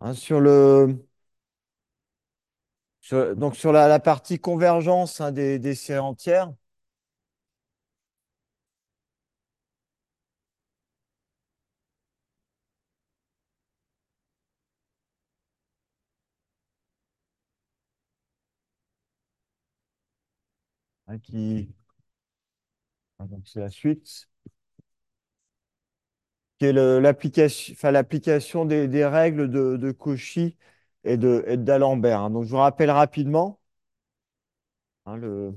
Hein, sur le, sur- donc sur la, partie convergence hein, des, séries entières, hein, qui, donc c'est la suite, qui est l'application, l'application des, règles de, Cauchy et de, d'Alembert. hein. Donc je vous rappelle rapidement hein, le,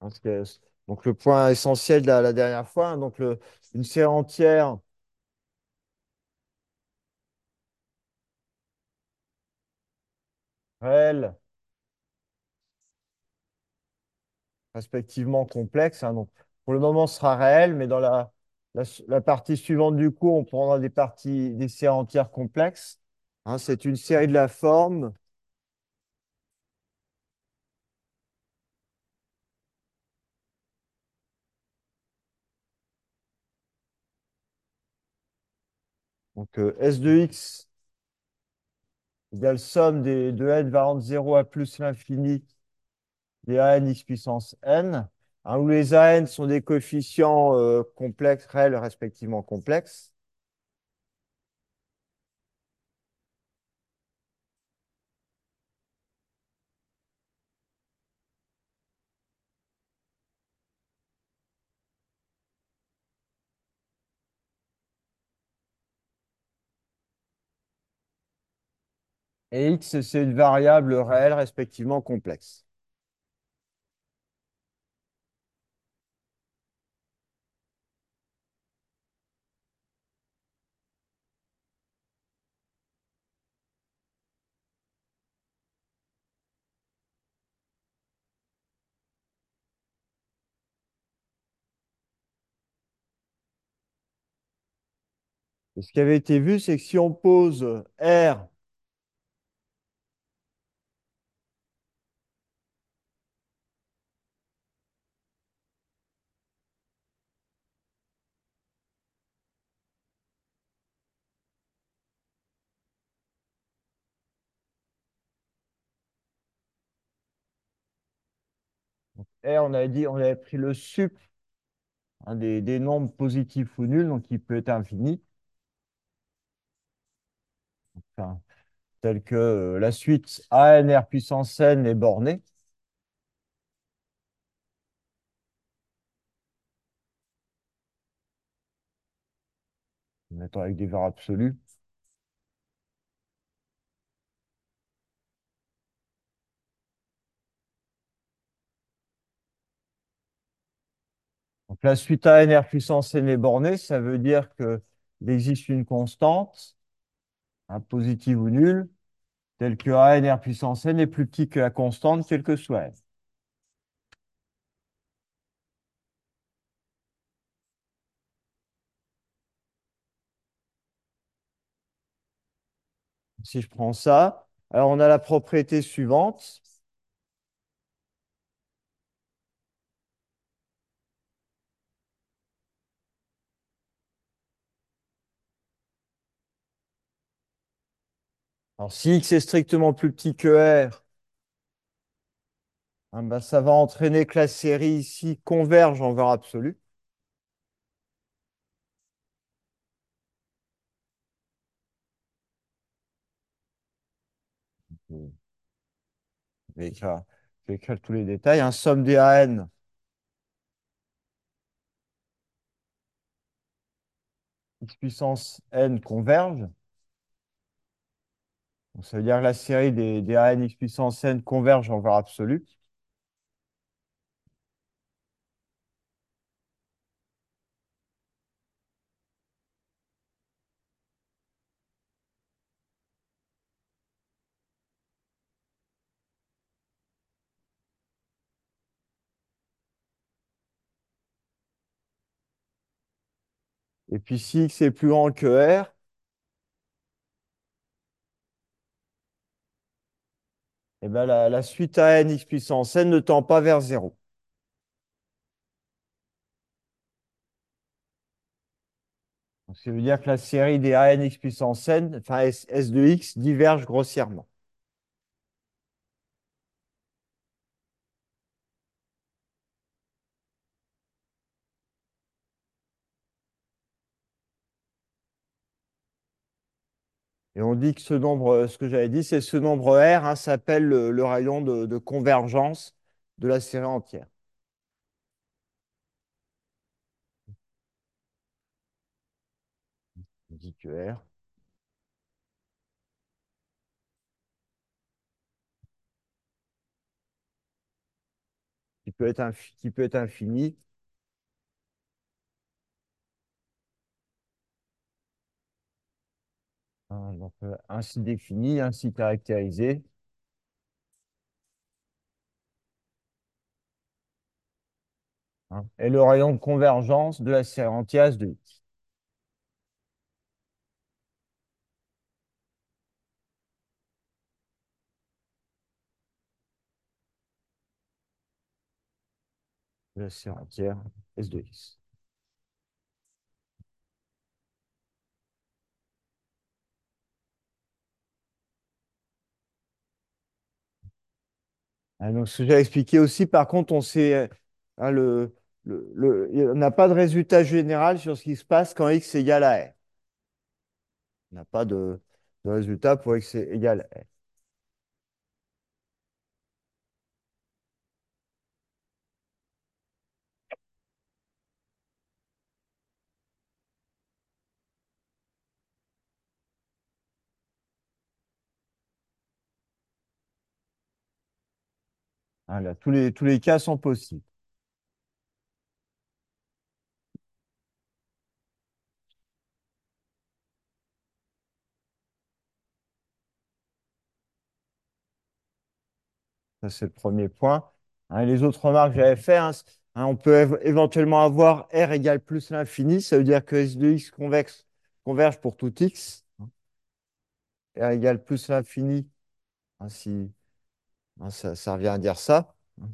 hein, donc le point essentiel de la, dernière fois. donc une série entière réelle respectivement complexe. hein. Donc, pour le moment, ce sera réel, mais dans la, la, partie suivante du cours, on prendra des parties, des séries entières complexes. Hein, c'est une série de la forme. Donc, euh, S de x égale somme des, de n valant de 0 à plus l'infini des an x puissance n, hein, où les an sont des coefficients euh, complexes, réels, respectivement complexes. Et x, c'est une variable réelle, respectivement complexe. Et ce qui avait été vu, c'est que si on pose R R, on avait dit, on avait pris le sup hein, des, des nombres positifs ou nuls, donc il peut être infini. Enfin, tel que euh, la suite ANR puissance n est bornée. Mettons avec des valeurs absolues. Donc la suite ANR puissance n est bornée, ça veut dire qu'il existe une constante, hein, positive ou nulle, telle que ANR puissance n est plus petit que la constante, quelle que soit. Si je prends ça, alors on a la propriété suivante. Alors si x est strictement plus petit que r, hein, ben, ça va entraîner que la série ici converge en valeur absolue. Je vais écrire, tous les détails. Un somme des AN x puissance n converge. Ça veut dire que la série des, des AN x puissance n converge en valeur absolue. Et puis si x est plus grand que r, Eh ben, la, suite à n x puissance n ne tend pas vers 0. Donc, ça veut dire que la série des a n x puissance n, enfin s, s de x, diverge grossièrement. Et on dit que ce nombre, ce que j'avais dit, c'est ce nombre R hein, s'appelle le, rayon de, convergence de la série entière. On dit que R. Qui peut être infini. hein, donc, euh, ainsi défini, ainsi caractérisé. hein, et le rayon de convergence de la série de x. La série entière S de x. Ah, ce que j'ai expliqué aussi, par contre, on sait, hein, le- il- on n'a pas de résultat général sur ce qui se passe quand x égale à r. On n'a pas de, résultat pour x égale à r. Hein, tous les, tous les cas sont possibles. Ça, c'est le premier point. Hein, les autres remarques que j'avais fait, hein, hein, on peut éve- éventuellement avoir r égale plus l'infini. Ça veut dire que s de x convexe, converge pour tout x. r égale plus l'infini. si, ça, ça revient à dire ça. hein,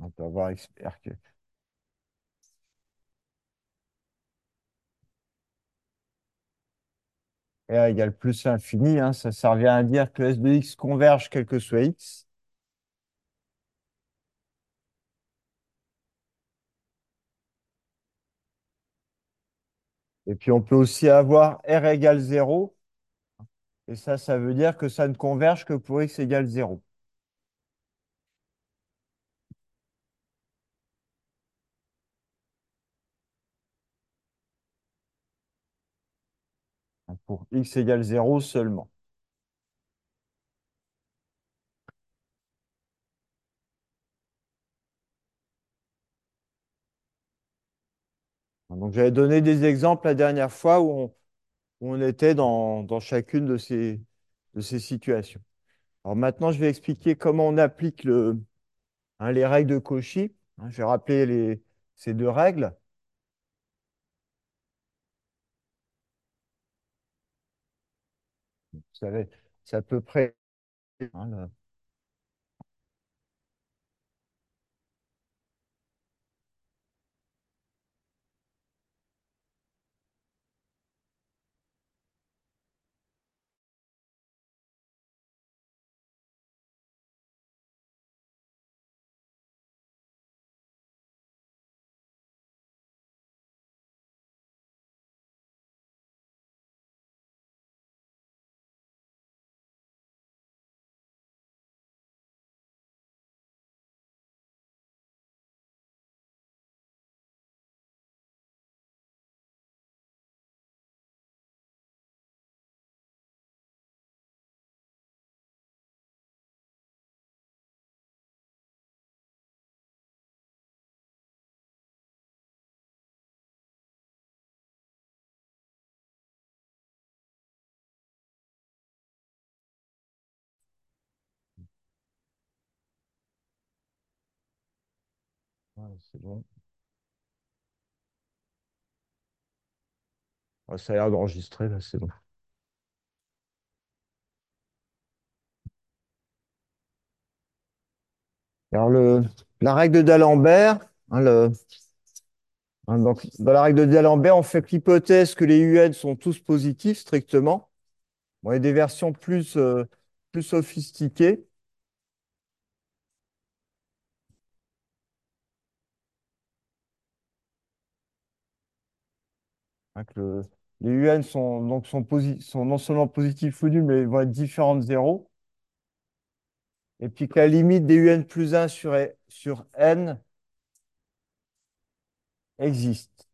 on peut avoir r que- R égale plus l'infini, hein, ça, ça revient à dire que S de x converge quel que soit x. Et puis on peut aussi avoir R égale 0. Et ça, ça veut dire que ça ne converge que pour x égale 0. Pour x égale 0 seulement. Donc j'avais donné des exemples la dernière fois où on, où on était dans, chacune de ces, situations. Alors maintenant, je vais expliquer comment on applique hein, les règles de Cauchy. Hein, je vais rappeler ces deux règles. Vous savez, c'est à peu près hein, c'est bon. Ça a l'air d'enregistrer, là, c'est bon. Alors, le, la règle d'Alembert, hein, Hein, donc, dans la règle de D'Alembert, on fait l'hypothèse que les UN sont tous positifs strictement. Bon, il y a des versions plus, euh, plus sophistiquées. Hein, que le- les UN sont, donc, sont, non seulement positifs ou nuls, mais vont être différents de zéro. Et puis que la limite des UN plus 1 sur, sur N existe.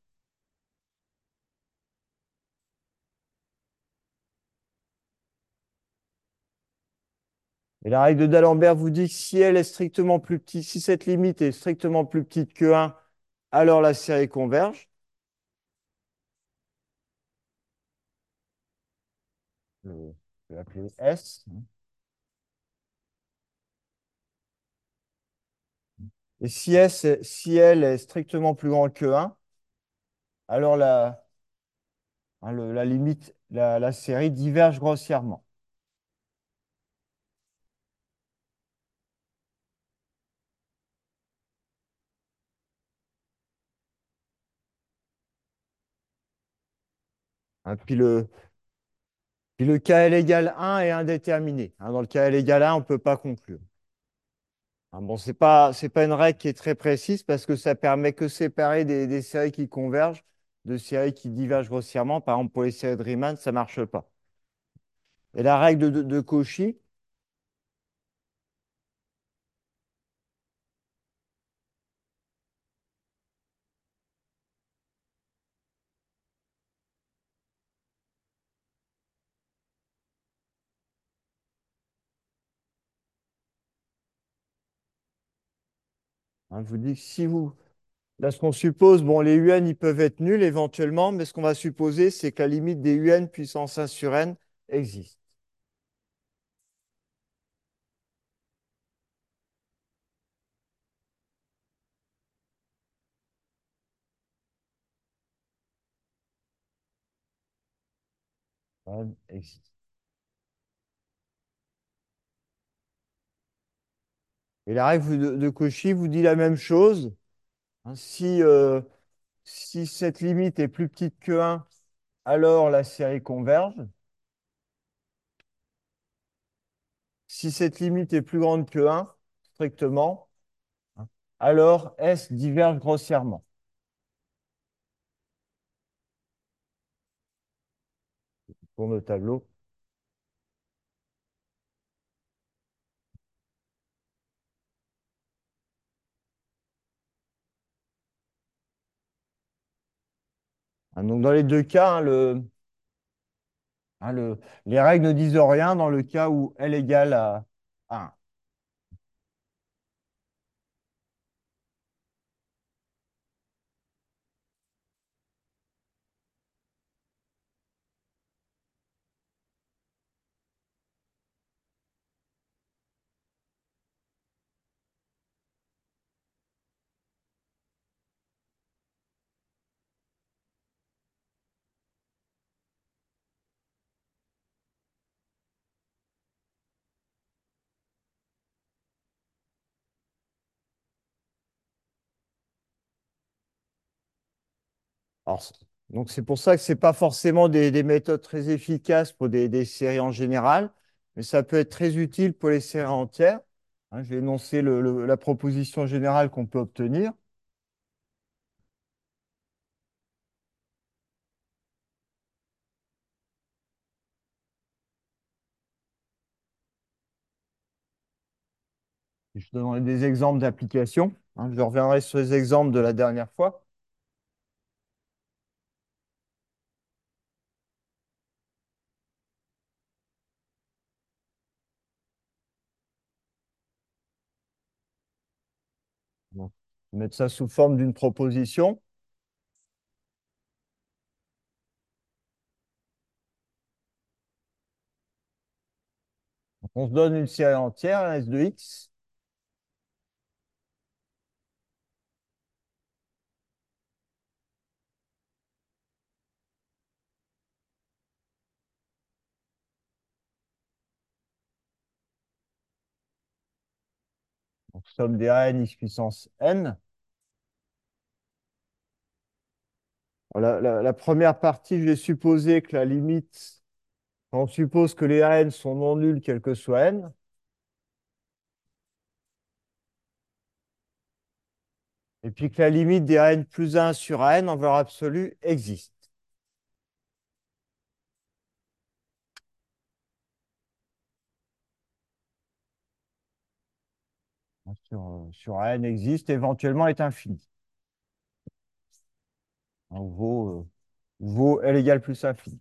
Et la règle de D'Alembert vous dit que si elle est strictement plus petite, si cette limite est strictement plus petite que 1, alors la série converge. Je vais l'appeler S. Et si, S, si L est strictement plus grande que 1, alors la, hein, la limite, la, la série diverge grossièrement. Hein, puis le, puis le cas L égale 1 est indéterminé. Hein, dans le cas L égale 1, on ne peut pas conclure. Hein, bon, ce n'est pas, pas une règle qui est très précise parce que ça permet que séparer des, séries qui convergent de séries qui divergent grossièrement. Par exemple, pour les séries de Riemann, ça ne marche pas. Et la règle de Cauchy, hein, vous dit que si vous, Là, ce qu'on suppose, bon, les UN, ils peuvent être nuls éventuellement, mais ce qu'on va supposer, c'est que la limite des UN puissance 1 sur n existe. Et la règle de, Cauchy vous dit la même chose. Hein, si, euh, si cette limite est plus petite que 1, alors la série converge. Si cette limite est plus grande que 1, strictement, hein, alors S diverge grossièrement. Pour le tableau. Donc, dans les deux cas, hein, hein, le- les règles ne disent rien dans le cas où L égale à 1. Donc c'est pour ça que c'est pas forcément des, des méthodes très efficaces pour des, séries en général, mais ça peut être très utile pour les séries entières. Hein, je vais énoncer la proposition générale qu'on peut obtenir. Je donnerai des exemples d'applications. hein, je reviendrai sur les exemples de la dernière fois. Donc, je vais mettre ça sous forme d'une proposition. On se donne une série entière, un S de X. Donc, somme des AN X puissance N. La, première partie, je vais supposer que la limite, on suppose que les AN sont non nuls, quel que soit N, et puis que la limite des AN plus 1 sur AN en valeur absolue existe. Sur, sur AN existe, éventuellement est infini. Vaut, euh, vaut L égale plus infini.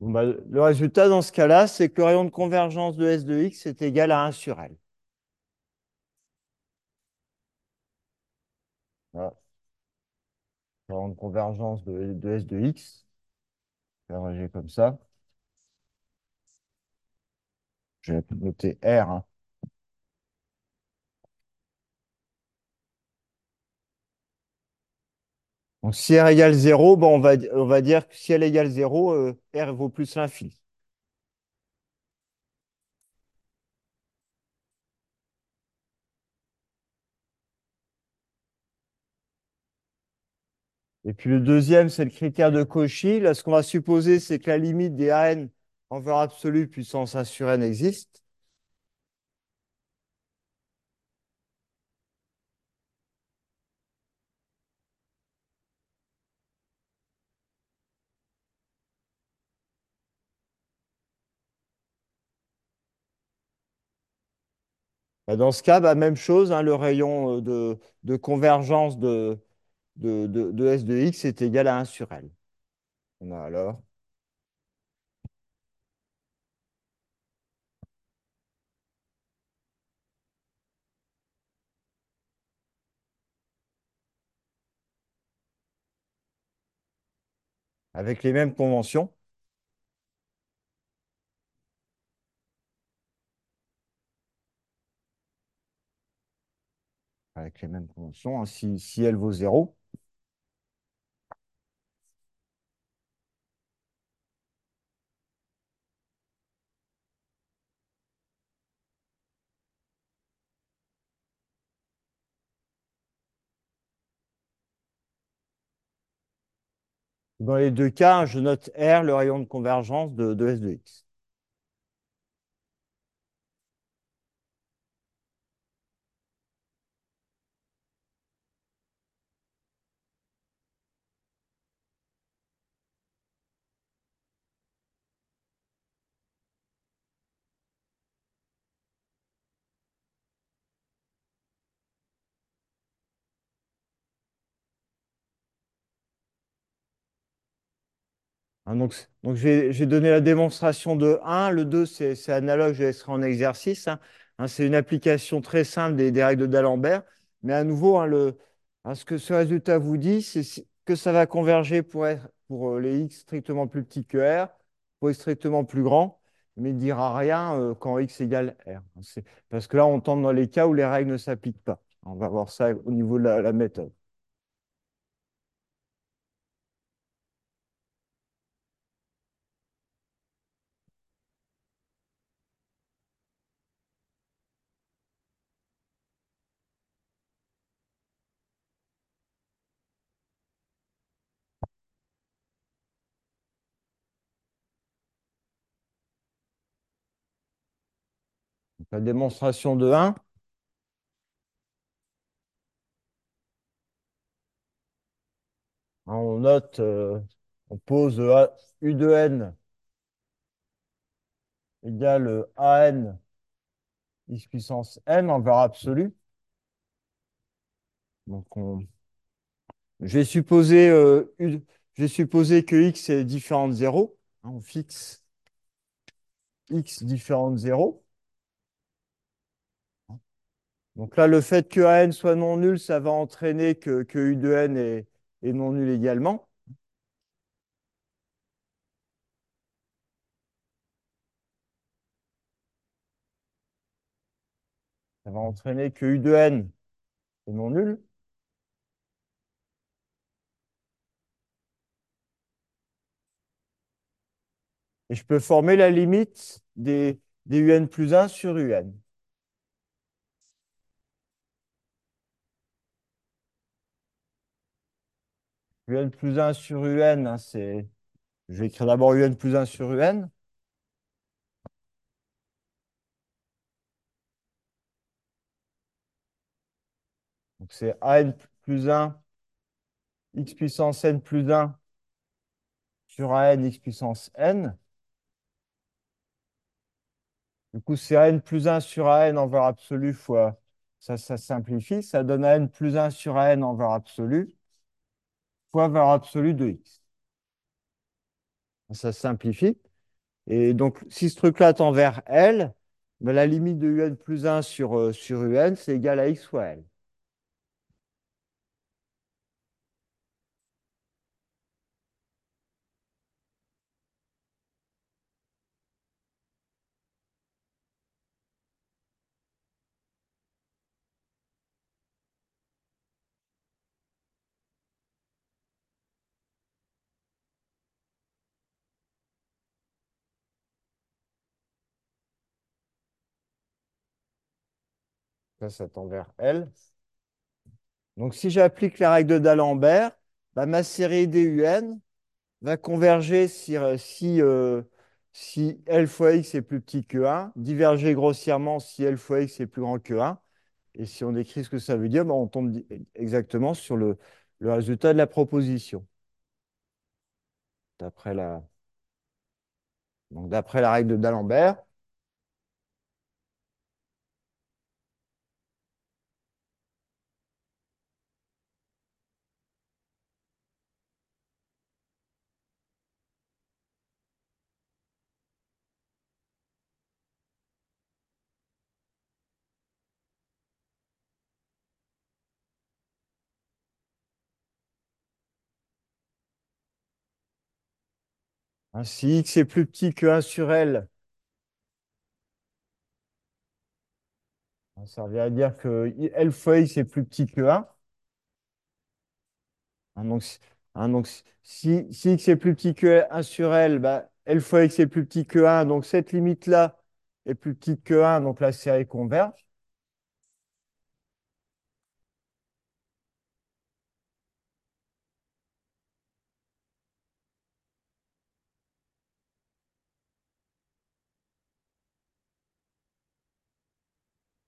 Bon, bah, le résultat dans ce cas-là, c'est que le rayon de convergence de S de X est égal à 1 sur L. Le rayon de convergence de S de X, abréger comme ça. Je vais noter R. hein. Donc, si R égale 0, bon, on va, on va dire que si L égale 0, euh, R vaut plus l'infini. Et puis le deuxième, c'est le critère de Cauchy. Là, ce qu'on va supposer, c'est que la limite des AN en valeur absolue puissance 1 sur n existe. Bah, Dans ce cas, bah, même chose, hein, le rayon euh, de convergence de, de, de- de S de X est égal à 1 sur L. On a alors avec les mêmes conventions. Avec les mêmes conventions, hein, si, si L vaut 0. Dans les deux cas, je note R, le rayon de convergence de, S de X. Hein, donc, donc j'ai donné la démonstration de 1. Le 2, c'est analogue, je laisserai en exercice. hein. Hein, c'est une application très simple des, règles d'Alembert. Mais à nouveau, ce que ce résultat vous dit, c'est que ça va converger pour, euh, les x strictement plus petits que R, pour x strictement plus grands, mais ne dira rien euh, quand x égale R. Parce que là, on tombe dans les cas où les règles ne s'appliquent pas. On va voir ça au niveau de la méthode. La démonstration de 1. Hein, on note, euh, on pose U de n égale AN x puissance n en valeur absolue. Donc, on, je vais supposer, euh, U- je vais supposer que x est différent de 0. Hein, on fixe x différent de 0. Donc là, le fait que AN soit non nul, ça va entraîner que, U de n est, est non nul également. Ça va entraîner que U de n est non nul. Et je peux former la limite des, des UN plus 1 sur UN. UN plus 1 sur UN, hein, c'est. Je vais écrire d'abord UN plus 1 sur UN. Donc c'est AN plus 1, x puissance n plus 1 sur AN x puissance n. Du coup, c'est AN plus 1 sur AN en valeur absolue fois, ça, ça simplifie, ça donne AN plus 1 sur AN en valeur absolue fois valeur absolue de x. Ça simplifie. Et donc, si ce truc-là tend vers L, ben, la limite de UN plus 1 sur, euh, sur UN, c'est égal à x fois L. Ça, tend vers L. Donc, si j'applique la règle de D'Alembert, bah, ma série DUN va converger si, euh, si, euh, si L fois X est plus petit que 1, diverger grossièrement si L fois X est plus grand que 1. Et si on décrit ce que ça veut dire, bah, on tombe exactement sur le, le résultat de la proposition. D'après la, d'après la règle de D'Alembert. Si x est plus petit que 1 sur L, ça revient à dire que L fois x est plus petit que 1. Hein, donc, donc si, si, x est plus petit que 1 sur L, bah, L fois x est plus petit que 1. Donc cette limite-là est plus petite que 1, donc la série converge.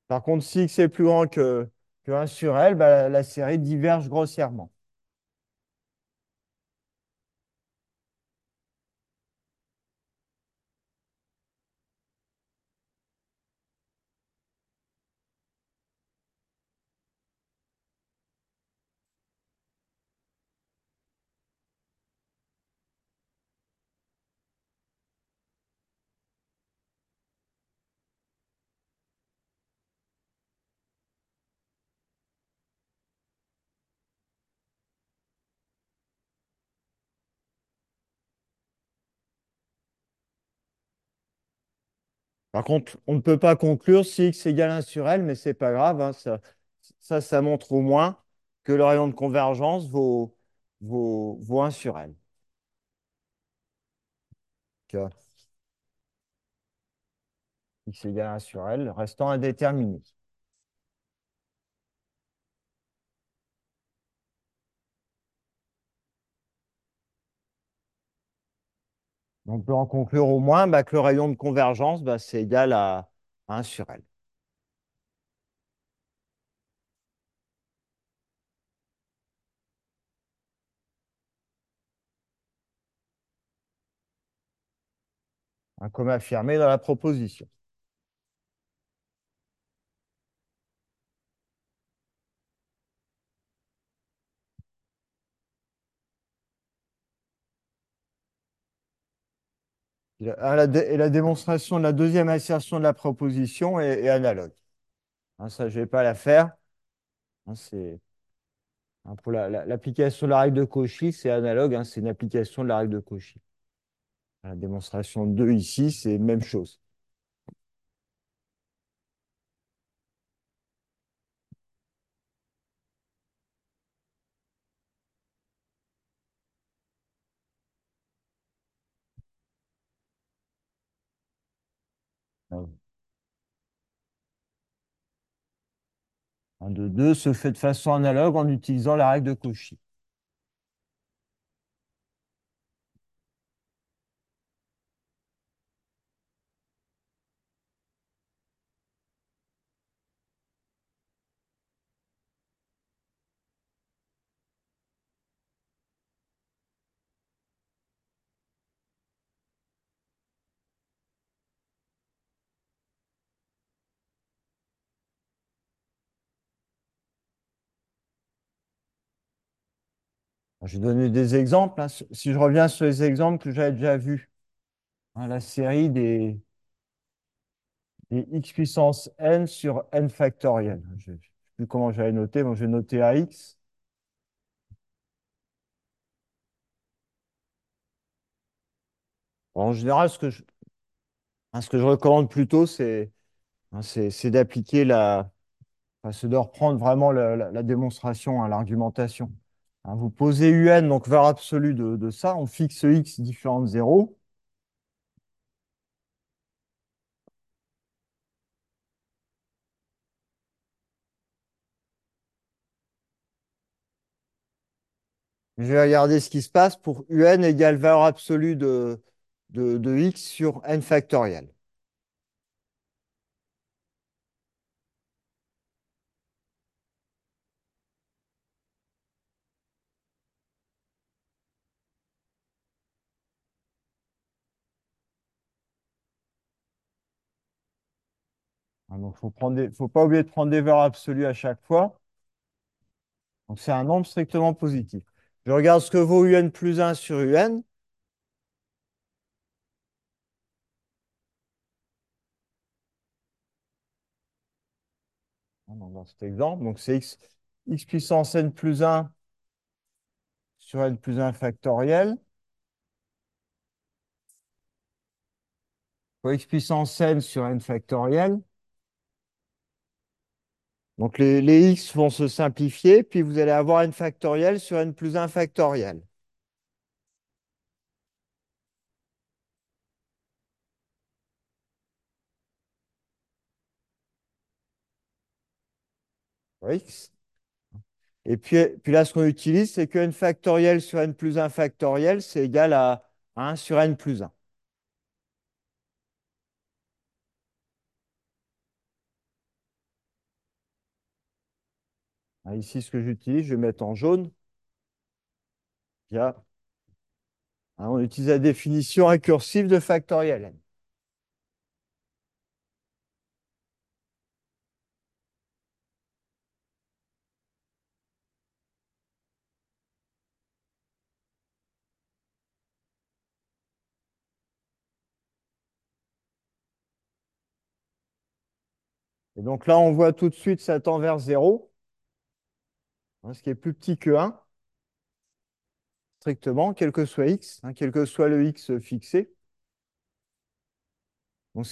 Par contre, si x est plus grand que, que 1 sur L, bah, la, série diverge grossièrement. Par contre, on ne peut pas conclure si x égale 1 sur L, mais ce n'est pas grave. Hein, ça, ça, montre au moins que le rayon de convergence vaut, vaut, vaut 1 sur L. x égale 1 sur L, restant indéterminé. On peut en conclure au moins bah, que le rayon de convergence, bah, c'est égal à 1 sur L. comme affirmé dans la proposition. Et la démonstration de la deuxième assertion de la proposition est, analogue. Hein, ça, je ne vais pas la faire. Hein, hein, pour l'application de la règle de Cauchy, c'est analogue. c'est une application de la règle de Cauchy. La démonstration 2 ici, c'est même chose. 1 de 2 se fait de façon analogue en utilisant la règle de Cauchy. Je vais donner des exemples. hein. Si je reviens sur les exemples que j'avais déjà vus, hein, la série des, x puissance n sur n factoriel. Je ne sais plus comment j'avais noté, bon, je vais noter AX. En général, ce que je, hein, ce que je recommande plutôt, c'est d'appliquer la. c'est de reprendre vraiment la, démonstration, l'argumentation. Hein, vous posez un, donc valeur absolue de, de ça, on fixe x différent de 0. Je vais regarder ce qui se passe pour un égale valeur absolue de, de, de x sur n factoriel. Donc, faut faut pas oublier de prendre des valeurs absolues à chaque fois. Donc, c'est un nombre strictement positif. Je regarde ce que vaut un plus 1 sur un. Hein, Dans cet exemple, donc c'est x, puissance n plus 1 sur n plus 1 factoriel. X puissance n sur n factoriel. Donc les, x vont se simplifier, puis vous allez avoir n factoriel sur n plus 1 factoriel. X. Et puis, puis là, ce qu'on utilise, c'est que n factoriel sur n plus 1 factoriel, c'est égal à 1 sur n plus 1. Ici, ce que j'utilise, je vais mettre en jaune. Hein, on utilise la définition récursive de factoriel n. Et donc là, on voit tout de suite, ça tend vers 0, hein, ce qui est plus petit que 1, strictement, quel que soit x, hein, quel que soit le x fixé. Donc,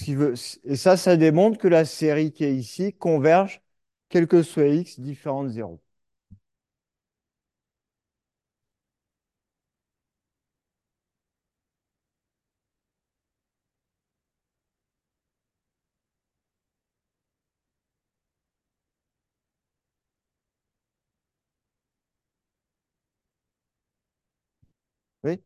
et ça, ça démontre que la série qui est ici converge, quel que soit x différent de 0. Oui?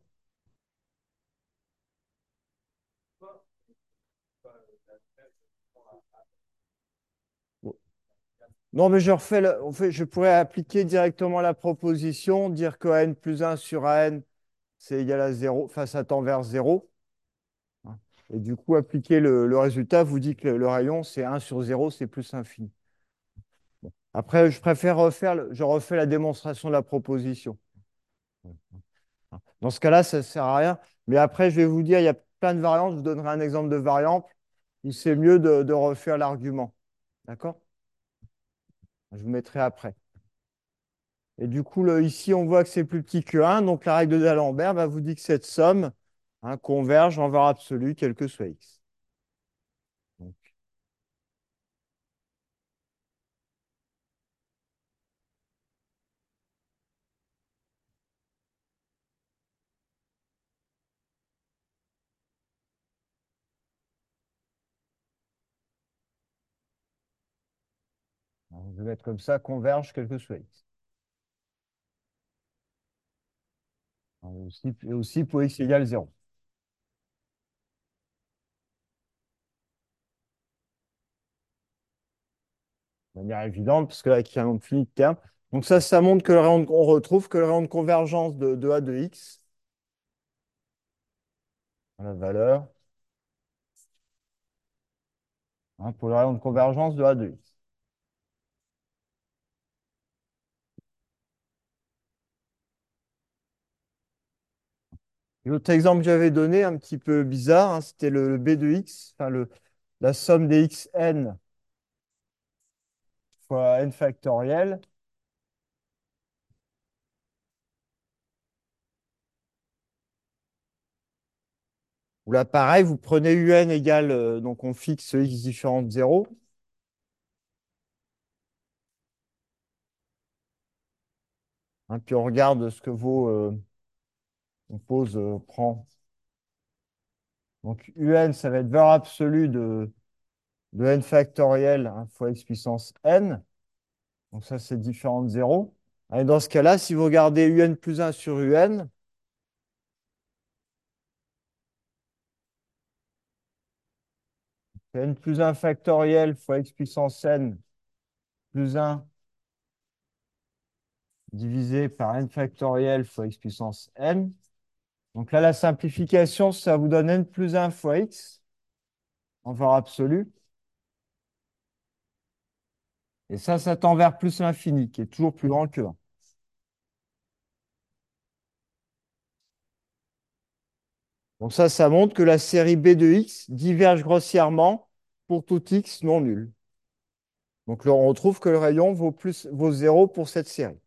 Non, mais je refais, le- fait, je pourrais appliquer directement la proposition, dire que n plus 1 sur an, c'est égal à 0, enfin, ça tend vers 0. hein. Et du coup, appliquer le, résultat vous dit que le, le rayon, c'est 1 sur 0, c'est plus infini. Après, je préfère refaire, je refais la démonstration de la proposition. Dans ce cas-là, ça ne sert à rien. Mais après, je vais vous dire, il y a plein de variantes. Je vous donnerai un exemple de variante où c'est mieux de, refaire l'argument. D'accord? Je vous mettrai après. Et du coup, ici, on voit que c'est plus petit que 1. Donc, la règle D'Alembert va vous dire que cette somme hein, converge en valeur absolue, quel que soit x. Donc, Je vais mettre comme ça, converge quel que soit x. Et aussi, pour x égale 0. De manière évidente, parce que là, il y a un nombre fini de termes. Donc ça, ça montre que le rayon de- on retrouve que le rayon de convergence de, de A de x, la valeur, hein, pour le rayon de convergence de A de x. L'autre exemple que j'avais donné, un petit peu bizarre, hein, c'était le, b de x, enfin le, la somme des xn fois n factoriel. Où là, pareil, vous prenez un égale, euh, donc on fixe x différent de 0. Hein, puis on regarde ce que vaut, euh, on pose, euh, on prend. Donc un, ça va être valeur absolue de, n factoriel hein, fois x puissance n. Donc ça, c'est différent de 0. Et dans ce cas-là, si vous regardez un plus 1 sur un, n plus 1 factoriel fois x puissance n plus 1 divisé par n factoriel fois x puissance n. Donc là, la simplification, ça vous donne n plus 1 fois x en valeur absolue. Et ça, ça tend vers plus l'infini, qui est toujours plus grand que 1. Donc ça, ça montre que la série B de x diverge grossièrement pour tout x non nul. Donc là, on retrouve que le rayon vaut, plus, vaut 0 pour cette série.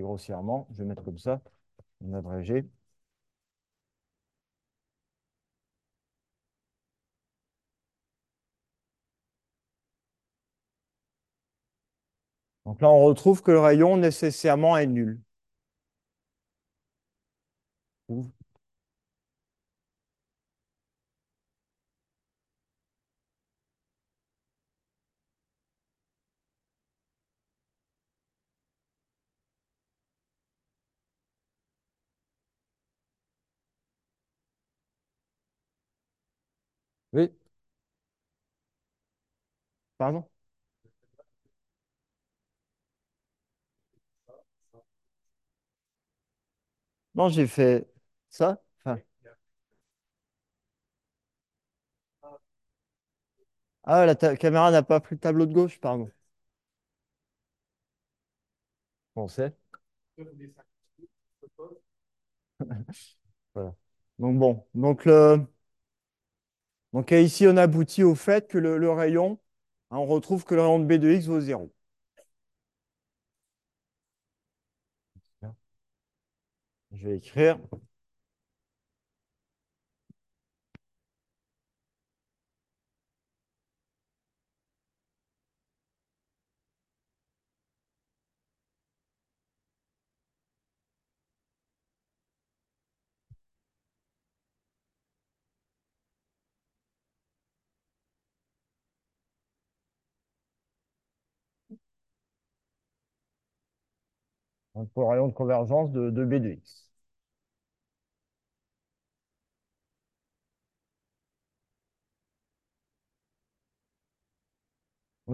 Grossièrement, je vais mettre comme ça, en abrégé. Donc là, on retrouve que le rayon nécessairement est nul. Oui. Non, j'ai fait ça. Ah, la caméra n'a pas pris le tableau de gauche, pardon. Bon, c'est. Voilà. Donc bon, donc, ici on aboutit au fait que le, rayon, on retrouve que le rayon de B de x vaut 0. Je vais écrire. Donc, pour rayon de convergence de, B de x.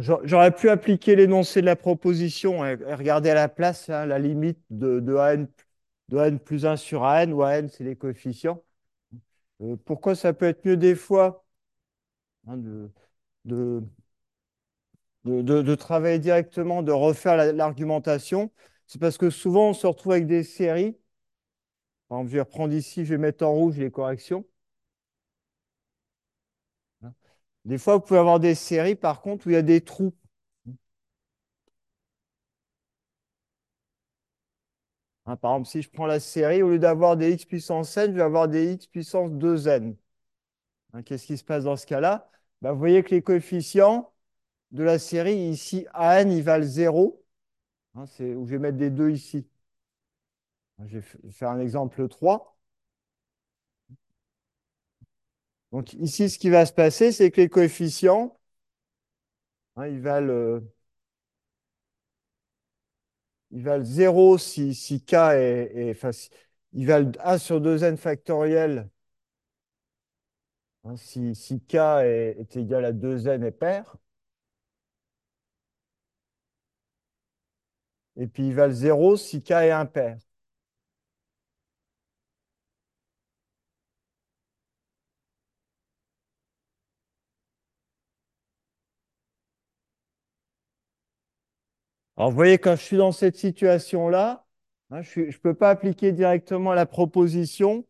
J'a- J'aurais pu appliquer l'énoncé de la proposition et, regarder à la place hein, la limite de, de, AN, de AN plus 1 sur AN, où AN, c'est les coefficients. Euh, pourquoi ça peut être mieux des fois hein, de, de, de, travailler directement, de refaire la- l'argumentation? C'est parce que souvent, on se retrouve avec des séries. Par exemple, je vais reprendre ici, je vais mettre en rouge les corrections. Des fois, vous pouvez avoir des séries, par contre, où il y a des trous. Hein, par exemple, si je prends la série, au lieu d'avoir des x puissance n, je vais avoir des x puissance 2n. Hein, Qu'est-ce qui se passe dans ce cas-là? Ben, vous voyez que les coefficients de la série, ici, an, ils valent 0. Hein, où je vais mettre des 2 ici. Je vais faire un exemple 3. Donc ici, ce qui va se passer, c'est que les coefficients, hein, ils valent, euh, ils valent 0 si, si k est, est- enfin, ils valent 1 sur 2n factoriel hein, si, si k est, est égal à 2n est pair. Et puis ils valent 0 si k est impair. Alors, vous voyez, quand je suis dans cette situation-là, hein, je ne peux pas appliquer directement la proposition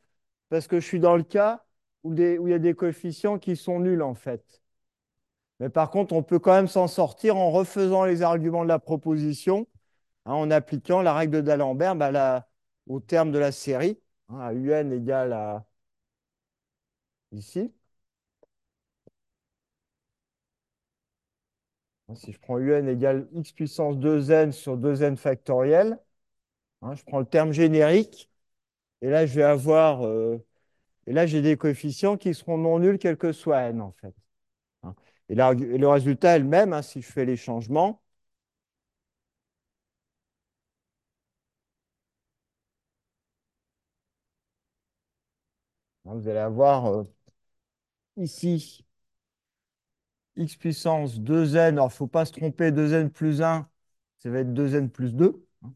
parce que je suis dans le cas où, il y a des coefficients qui sont nuls, en fait. Mais par contre, on peut quand même s'en sortir en refaisant les arguments de la proposition, hein, en appliquant la règle d'Alembert bah, au terme de la série, hein, à un égale à ici. Hein, Si je prends un égale x puissance 2n sur 2n factoriel, hein, je prends le terme générique, et là, je vais avoir euh, Et là, j'ai des coefficients qui seront non nuls, quel que soit n, en fait. Et, le résultat est le même si je fais les changements. Vous allez avoir euh, ici x puissance 2n. Alors, il ne faut pas se tromper, 2n plus 1, ça va être 2n plus 2. hein.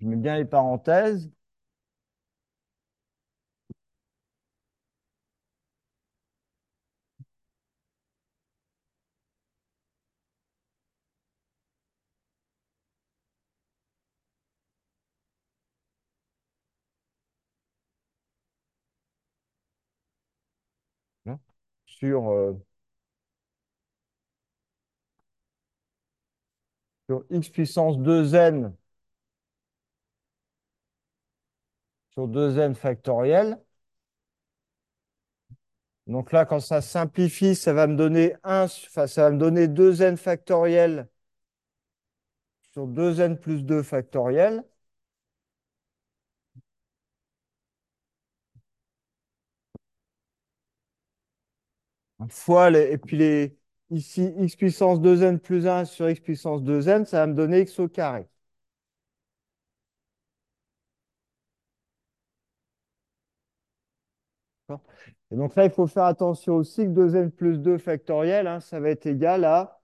Je mets bien les parenthèses. hein, Sur, euh, sur x puissance 2n sur 2n factoriel. Donc là, quand ça simplifie, ça va me donner 1, enfin, ça va me donner 2n factoriel sur 2n plus 2 factoriel. Fois les, et puis les, ici x puissance 2n plus 1 sur x puissance 2n, ça va me donner x au carré. Et donc là, il faut faire attention aussi que 2n plus 2 factoriel, hein, ça va être égal à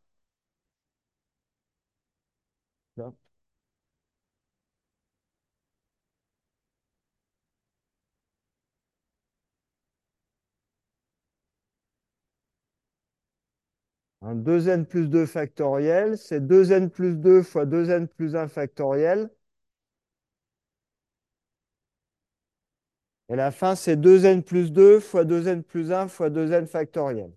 hein, 2n plus 2 factoriel, c'est 2n plus 2 fois 2n plus 1 factoriel. Et la fin, c'est 2n plus 2 fois 2n plus 1 fois 2n factoriel.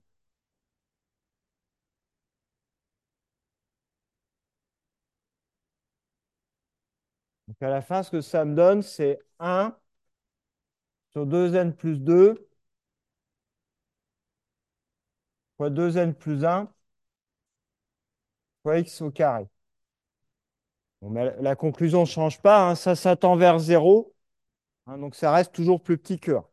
Donc à la fin, ce que ça me donne, c'est 1 sur 2n plus 2 fois 2n plus 1 fois x au carré. Bon, mais la, conclusion ne change pas, hein, ça, ça tend vers 0, hein, donc ça reste toujours plus petit que 1.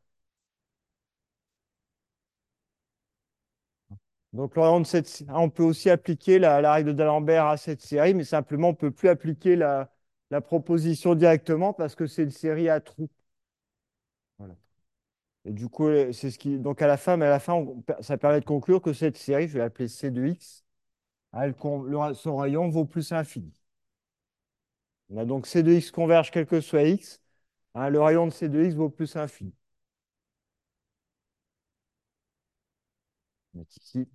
Donc, de on peut aussi appliquer la, règle d'Alembert à cette série, mais simplement, on ne peut plus appliquer la, la proposition directement parce que c'est une série à trous. Voilà. Du coup, c'est ce qui. Donc, à la fin, à la fin, ça permet de conclure que cette série, je vais l'appeler C de X, son rayon vaut plus l'infini. On a donc C de X converge quel que soit X, hein, le rayon de C de X vaut plus l'infini. On ici.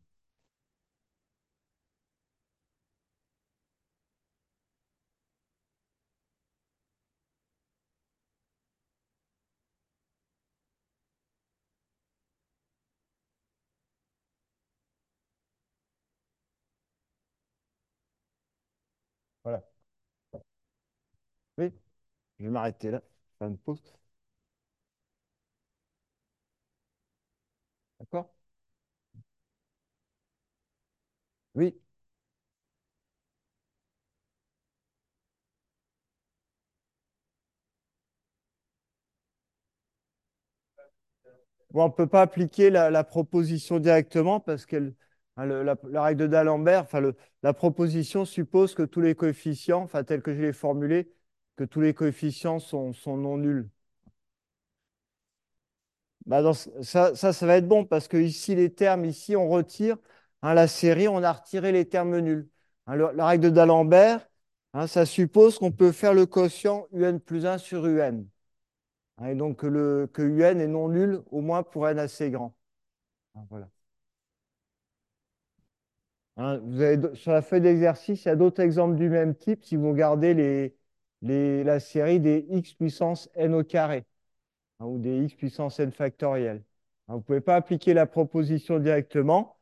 Oui, je vais m'arrêter là. Faire une pause. D'accord? Oui, Bon, on ne peut pas appliquer la, proposition directement parce que hein, la, la, règle de D'Alembert, enfin, la proposition suppose que tous les coefficients, enfin, tels que je l'ai formulés, que tous les coefficients sont, non nuls. Bah, ça, ça, va être bon parce que ici, les termes, ici, on retire hein, la série, on a retiré les termes nuls. Hein, la règle de D'Alembert, hein, ça suppose qu'on peut faire le quotient un plus 1 sur un. Et donc que, le, que un est non nul, au moins pour n assez grand. Voilà. Sur la feuille d'exercice, il y a d'autres exemples du même type si vous regardez les, la série des x puissance n au carré hein, ou des x puissance n factoriel. Hein, vous ne pouvez pas appliquer la proposition directement,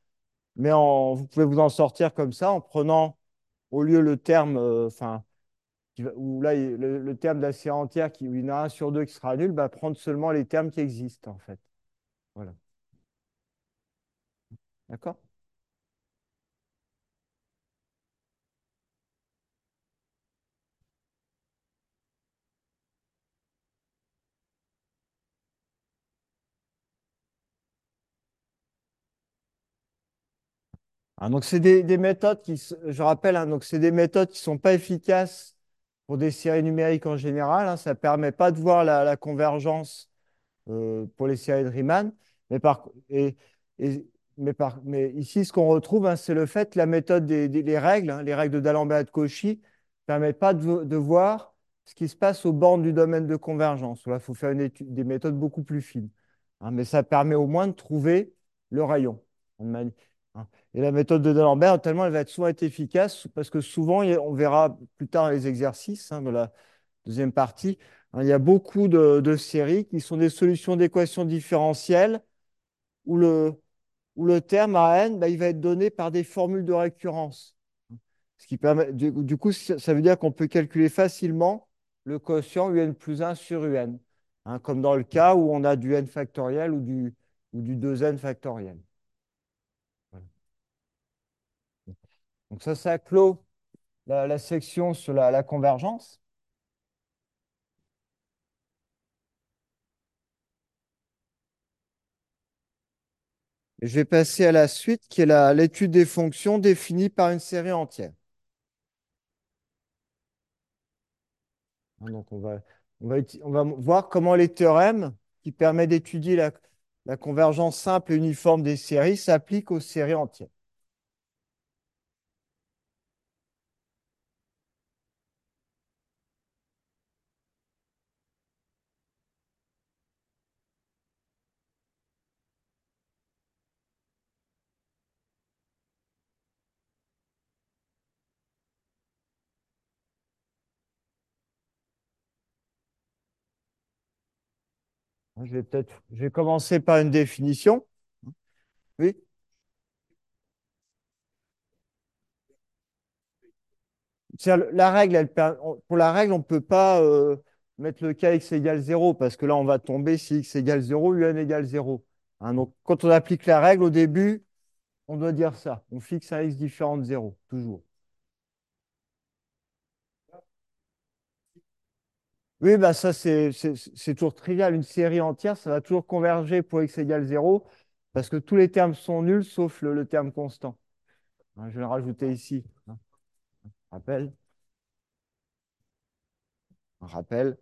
mais vous pouvez vous en sortir comme ça en prenant au lieu le terme, euh, enfin, où là, le, terme de la série entière, où il y en a un sur deux qui sera nul, bah, prendre seulement les termes qui existent en fait. Voilà. D'accord? Ah, donc, c'est des, des méthodes qui, je rappelle, hein, donc c'est des méthodes qui sont pas efficaces pour des séries numériques en général. hein. ça permet pas de voir la, convergence euh, pour les séries de Riemann. Mais, ici, ce qu'on retrouve, hein, c'est le fait que la méthode des, des- les règles, hein, les règles de D'Alembert et de Cauchy, ne permettent pas de, voir ce qui se passe aux bornes du domaine de convergence. Là, il faut faire des méthodes beaucoup plus fines. hein. mais ça permet au moins de trouver le rayon. Hein. Et la méthode de D'Alembert, tellement elle va souvent être efficace, parce que souvent, on verra plus tard les exercices hein, de la deuxième partie, hein, il y a beaucoup de, séries qui sont des solutions d'équations différentielles où le, terme à n, bah, il va être donné par des formules de récurrence. Ce qui permet, du, coup, ça veut dire qu'on peut calculer facilement le quotient un plus 1 sur un, hein, comme dans le cas où on a du n factoriel ou du, ou du 2n factoriel. Donc ça, ça clôt la, section sur la, convergence. Je vais passer à la suite, qui est l'étude des fonctions définies par une série entière. Hein, Donc, on va, on va, on va voir comment les théorèmes qui permettent d'étudier la convergence simple et uniforme des séries s'appliquent aux séries entières. Je vais peut-être, je vais commencer par une définition. Oui. Pour la règle, on ne peut pas euh, mettre le cas x égale 0 parce que là, on va tomber si x égale 0, un égale 0. Hein, donc, quand on applique la règle au début, on doit dire ça. On fixe un x différent de 0, toujours. Oui, bah ça, c'est toujours trivial. Une série entière, ça va toujours converger pour x égale 0 parce que tous les termes sont nuls sauf le, terme constant. Hein, je vais le rajouter ici. hein. Rappel. Un rappel.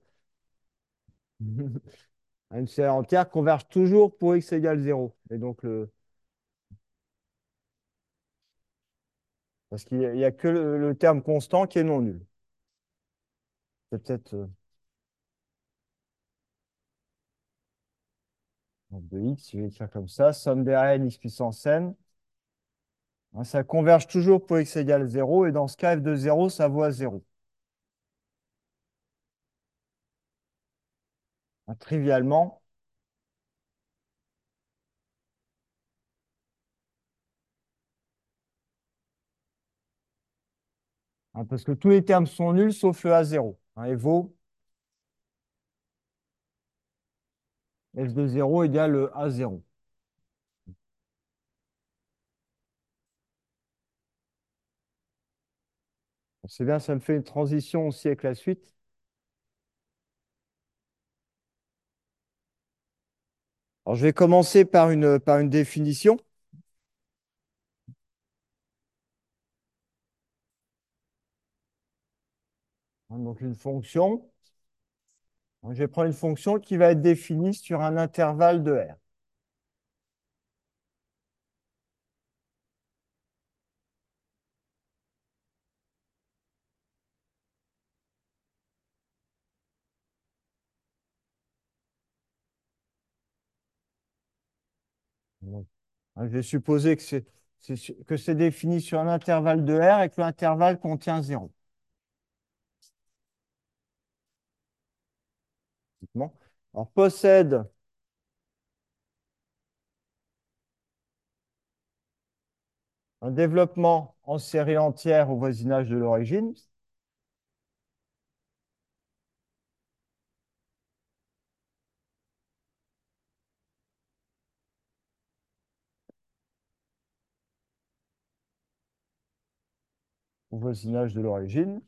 Une série entière converge toujours pour x égale 0. Et donc, le... parce qu'il n'y a, que le, le terme constant qui est non nul. C'est peut-être euh, donc de x, je vais écrire comme ça. Somme des n x puissance n. Hein, ça converge toujours pour x égale 0. Et dans ce cas, f de 0, ça vaut à 0. Hein, trivialement, hein, parce que tous les termes sont nuls sauf le A0. Hein, et vaut f de 0 égale le A0. C'est bien, ça me fait une transition aussi avec la suite. Alors, je vais commencer par une, par une définition. Donc, une fonction. Je vais prendre une fonction qui va être définie sur un intervalle de R. Hein, Je vais supposer que c'est défini sur un intervalle de R et que l'intervalle contient 0. Possède un développement en série entière au voisinage de l'origine. Au voisinage de l'origine.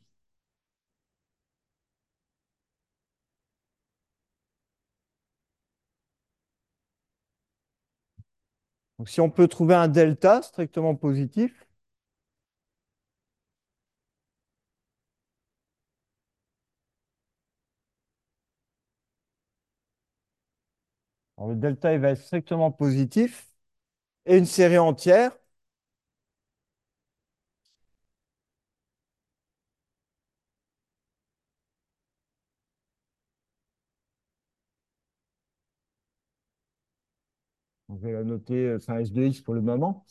Donc, si on peut trouver un delta strictement positif, le delta va être strictement positif, et une série entière, on va la noter, euh, enfin S de x pour le moment.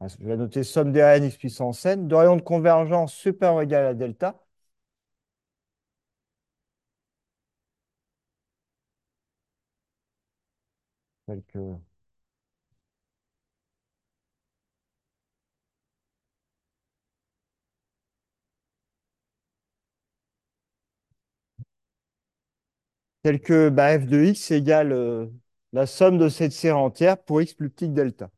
Ah, Je vais noter somme des rn x puissance n, de rayon de convergence supérieur ou égal à delta. tel que tel que bah, f de x égale euh, la somme de cette série entière pour x plus petit delta.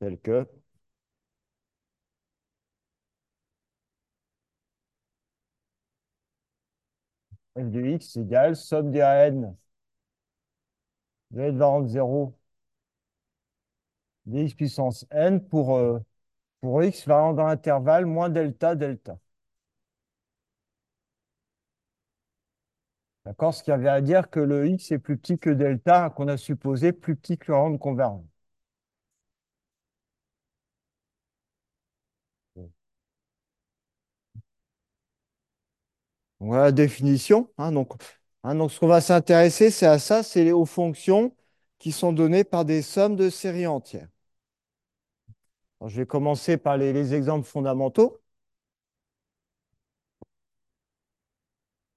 Tel que f de x égale somme des rn de n variant de 0 dx puissance n pour, euh, pour x variant dans l'intervalle moins delta delta. D'accord? Ce qui avait à dire que le x est plus petit que delta, qu'on a supposé plus petit que le rang de convergence. Voilà la définition. hein, hein, ce qu'on va s'intéresser, c'est à ça, c'est aux fonctions qui sont données par des sommes de séries entières. Je vais commencer par les exemples fondamentaux.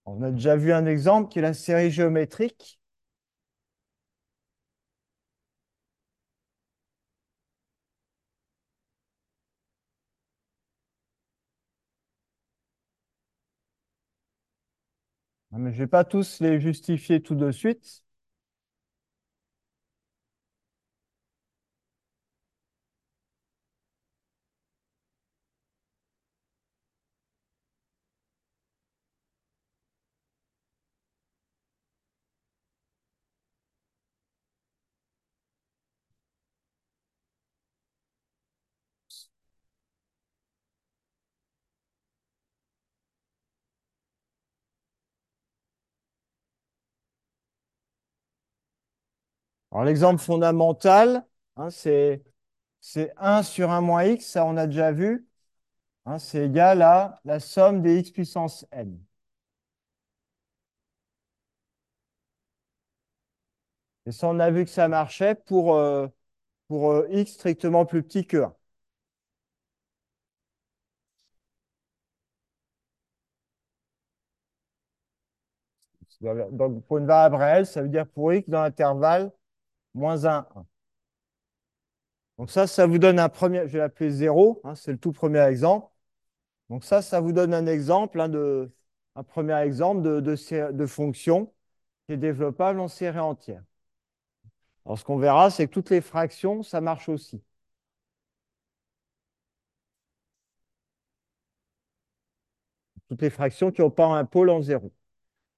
On a déjà vu un exemple qui est la série géométrique. Mais je ne vais pas tous les justifier tout de suite. Alors, l'exemple fondamental, hein, c'est c'est 1 sur 1 moins x, ça on a déjà vu. Hein, c'est égal à la somme des x puissance n. Et ça, on a vu que ça marchait pour, euh, pour euh, x strictement plus petit que 1. Donc, pour une variable réelle, ça veut dire pour x dans l'intervalle moins 1, 1. Donc ça, ça vous donne un premier, je vais l'appeler 0, hein, c'est le tout premier exemple. Donc ça, ça vous donne un exemple hein, de, un premier exemple de, de, de fonction qui est développable en série entière. Alors, ce qu'on verra, c'est que toutes les fractions, ça marche aussi. Toutes les fractions qui n'ont pas un pôle en zéro.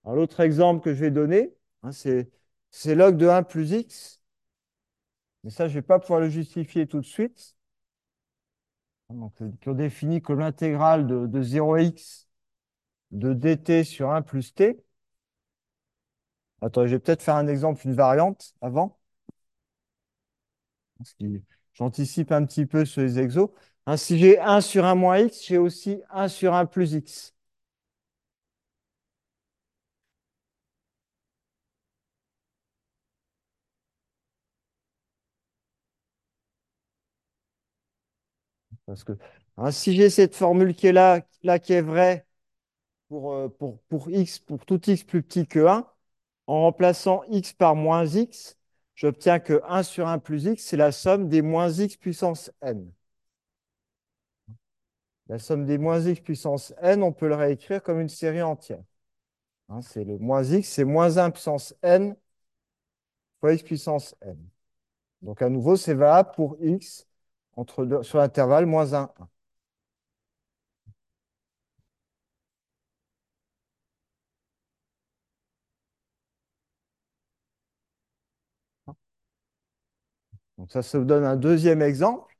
Alors, l'autre exemple que je vais donner, hein, c'est log de 1 plus x. Mais ça, je ne vais pas pouvoir le justifier tout de suite. Donc, euh, qu'on définit comme l'intégrale de, de 0x de dt sur 1 plus t. Attends, je vais peut-être faire un exemple, une variante avant. J'anticipe un petit peu sur les exos. Hein, si j'ai 1 sur 1 moins x, j'ai aussi 1 sur 1 plus x. Parce que hein, si j'ai cette formule qui est là, là qui est vraie pour, euh, pour, pour x, pour tout x plus petit que 1, en remplaçant x par moins x, j'obtiens que 1 sur 1 plus x, c'est la somme des moins x puissance n. La somme des moins x puissance n, on peut le réécrire comme une série entière. Hein, c'est le moins x, c'est moins 1 puissance n fois x puissance n. Donc à nouveau, c'est valable pour x entre deux- sur l'intervalle moins 1, 1. Donc ça, vous donne un deuxième exemple.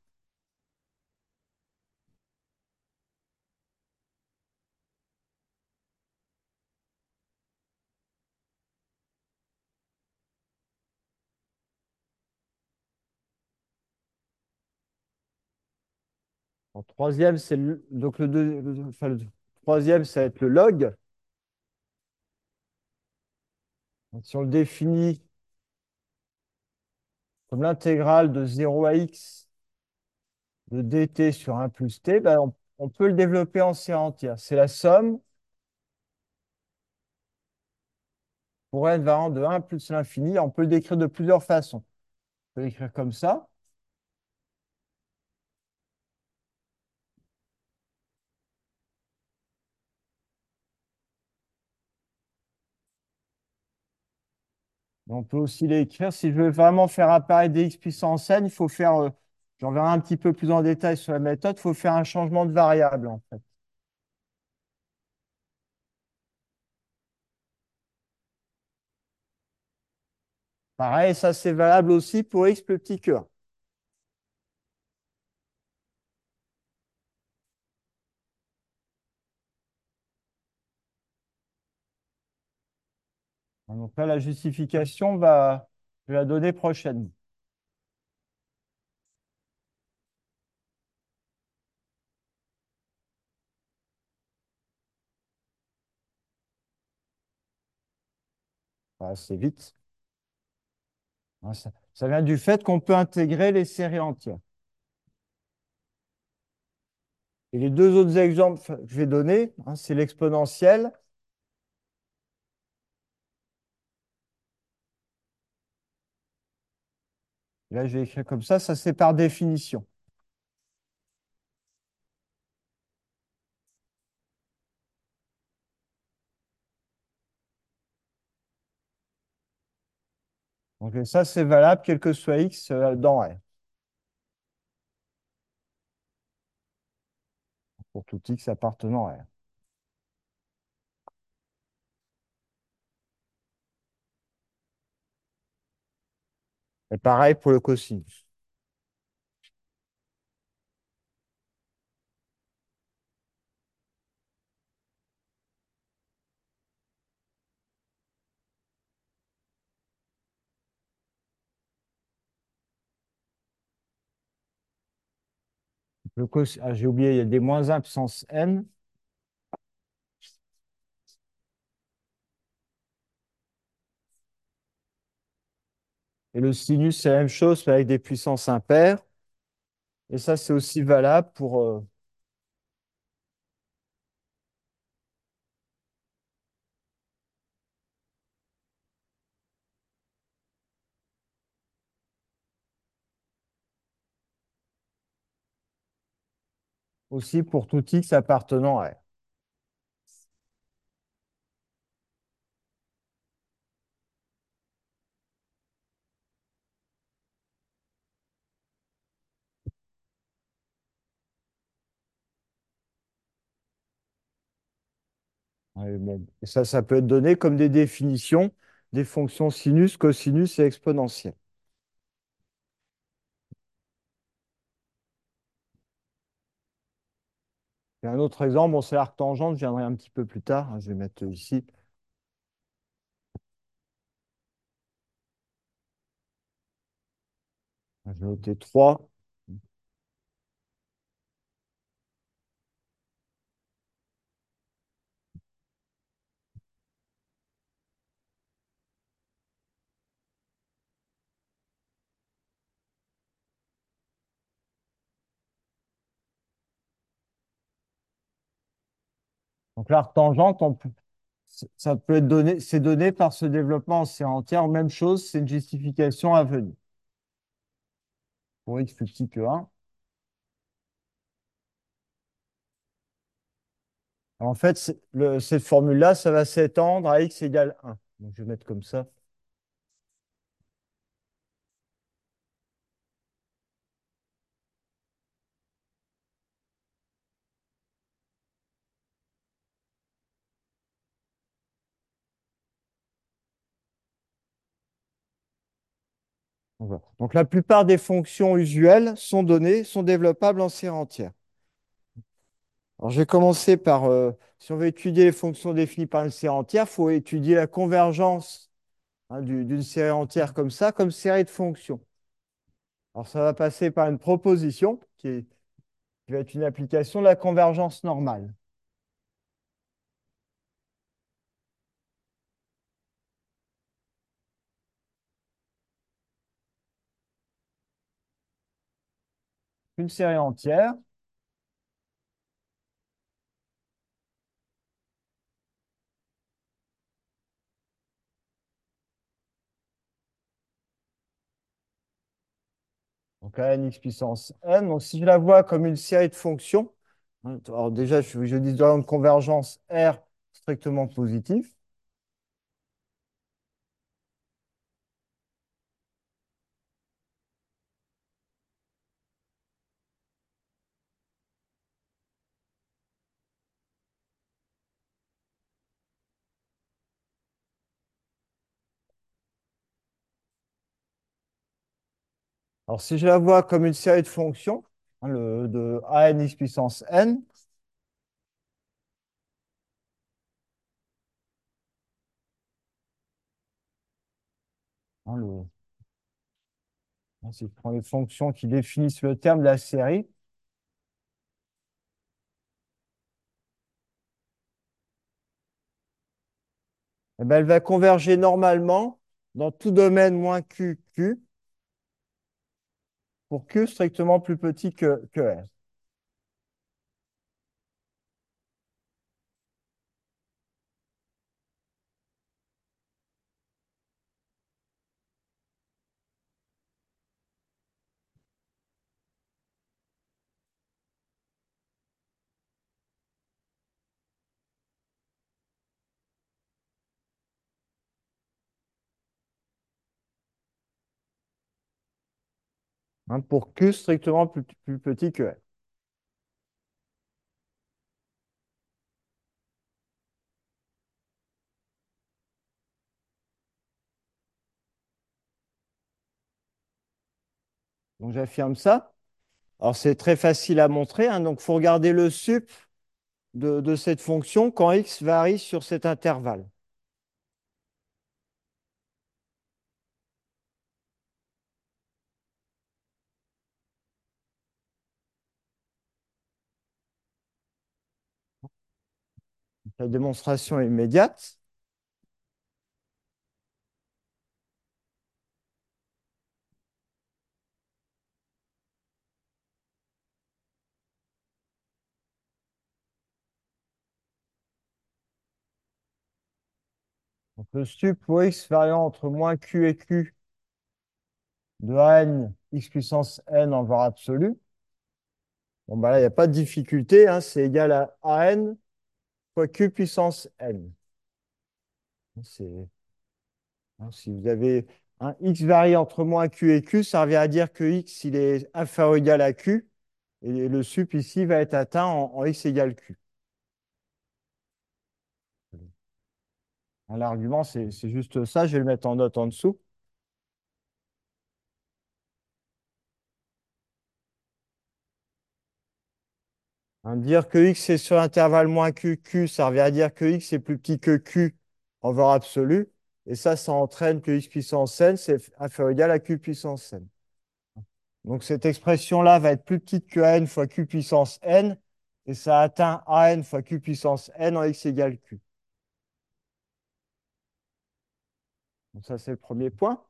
En troisième, le, donc le, troisième, ça va être le log. Si on le définit comme l'intégrale de 0 à x de dt sur 1 plus t, ben, on, on peut le développer en série entière. C'est la somme pour n variant de 1 plus l'infini. On peut le décrire de plusieurs façons. On peut l'écrire comme ça. On peut aussi l'écrire. Si je veux vraiment faire apparaître des x puissance n, il faut faire, euh, j'en verrai un petit peu plus en détail sur la méthode, il faut faire un changement de variable en fait. Pareil, ça c'est valable aussi pour x plus petit que 1. Donc là, la justification va, je vais la donner prochainement. Voilà, c'est vite. Ça, ça vient du fait qu'on peut intégrer les séries entières. Et les deux autres exemples que je vais donner, hein, c'est l'exponentielle. Là, je vais écrire comme ça, ça c'est par définition. Donc ça, c'est valable quel que soit x euh, dans R. Pour tout x appartenant à R. Et pareil pour le cosinus. Le cos... ah, j'ai oublié, il y a des moins 1 puissance n. Et le sinus, c'est la même chose, mais avec des puissances impaires. Et ça, c'est aussi valable pour, euh, aussi pour tout x appartenant à R. Et ça, ça peut être donné comme des définitions des fonctions sinus, cosinus et exponentielles. Et un autre exemple, c'est l'arctangente, je viendrai un petit peu plus tard. hein, je vais mettre ici. Je vais noter 3. Donc l'arctangente, on peut- ça peut être donné, c'est donné par ce développement en série entière. Même chose, c'est une justification à venir. Pour x plus petit que 1. En fait, c'est- cette formule-là, ça va s'étendre à x égale 1. Donc, je vais mettre comme ça. Donc, la plupart des fonctions usuelles sont données, sont développables en série entière. Alors, je vais commencer par, euh, si on veut étudier les fonctions définies par une série entière, il faut étudier la convergence hein, du- d'une série entière comme ça, comme série de fonctions. Alors, ça va passer par une proposition qui va être une application de la convergence normale. Une série entière Donc, à n x puissance n. Donc, si je la vois comme une série de fonctions, hein, alors déjà, je, dis dans une convergence R strictement positif. Alors, si je la vois comme une série de fonctions, hein, le, de a n x puissance n, hein, hein, si je prends les fonctions qui définissent le terme de la série, eh ben, elle va converger normalement dans tout domaine moins q, q, pour q strictement plus petit que, que r. hein, pour q strictement plus, petit que r. Donc j'affirme ça. Alors c'est très facile à montrer. hein. donc il faut regarder le sup de cette fonction quand x varie sur cet intervalle. La démonstration est immédiate. Donc le sup pour x variant entre moins q et q de n x puissance n en valeur absolue. Bon, bah là, il n'y a pas de difficulté. hein, c'est égal à an q puissance n? C'est, hein, si vous avez un x varie entre moins q et q, ça revient à dire que x il est inférieur ou égal à q. Et le sup ici va être atteint en, x égale q. L'argument, c'est c'est juste ça. Je vais le mettre en note en dessous. Dire que x est sur l'intervalle moins q, q, ça revient à dire que x est plus petit que q en valeur absolue. Et ça, ça entraîne que x puissance n, c'est inférieur ou égal à q puissance n. Donc cette expression-là va être plus petite que n fois q puissance n, et ça atteint an fois q puissance n en x égale q. Donc ça, c'est le premier point.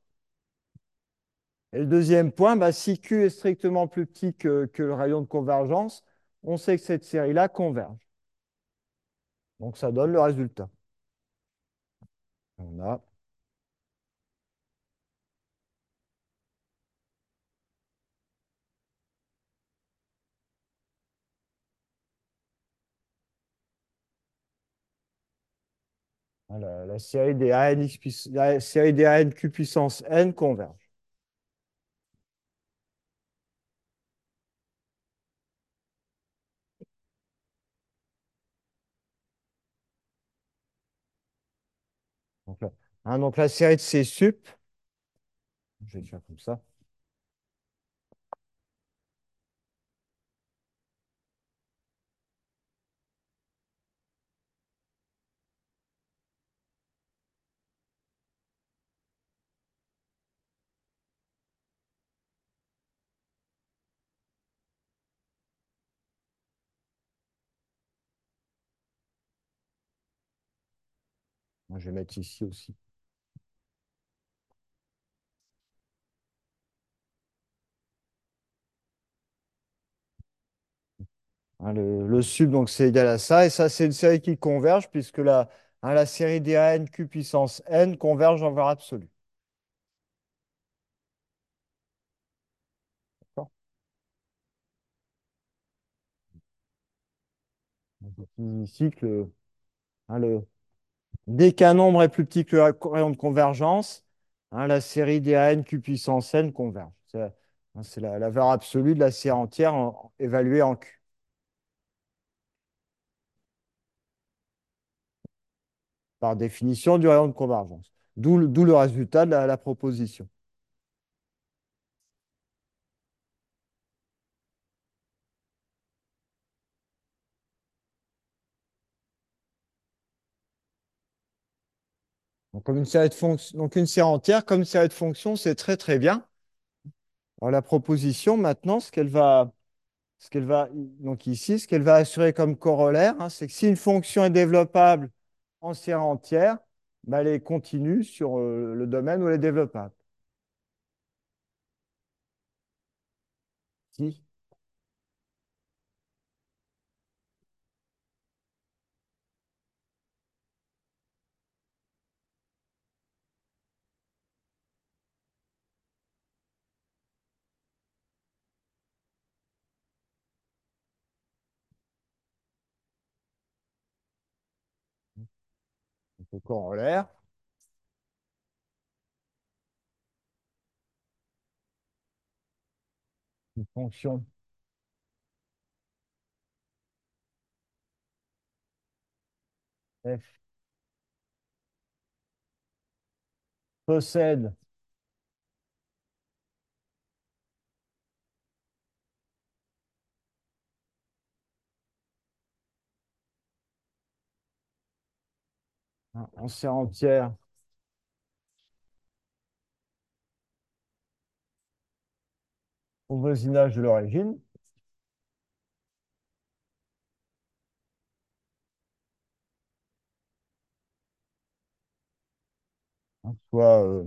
Et le deuxième point, bah, si q est strictement plus petit que le rayon de convergence, on sait que cette série-là converge. Donc ça donne le résultat. On a la, la série des AN, x puiss- la série des AN q puissance n converge. Donc, là- hein, donc la série de C sup, je vais faire comme ça. Je vais mettre ici aussi. Hein, le, sub, donc c'est égal à ça. Et ça, c'est une série qui converge puisque la, hein, la série des q puissance n converge en valeur absolue. D'accord ici dès qu'un nombre est plus petit que le rayon de convergence, hein, la série des q puissance n converge. C'est la, valeur absolue de la série entière en- évaluée en q. Par définition du rayon de convergence. D'où le, résultat de la, proposition. Donc, une série entière, comme une série de fonctions, c'est très très bien. La proposition, maintenant, ce qu'elle va, ce va, donc ici, ce qu'elle va assurer comme corollaire, hein, c'est que si une fonction est développable série entière, bah, elle est continue sur euh, le domaine où elle est développable. Si. Donc, le corollaire, une fonction. F. Possède en série entière. Au voisinage de l'origine, soit euh,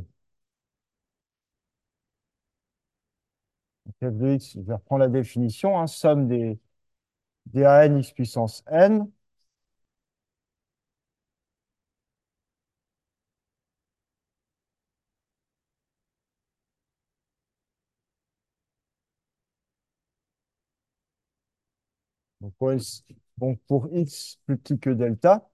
f de x, je vais reprendre la définition, hein, somme des, des AN x puissance n, pour, X, donc pour x plus petit que delta,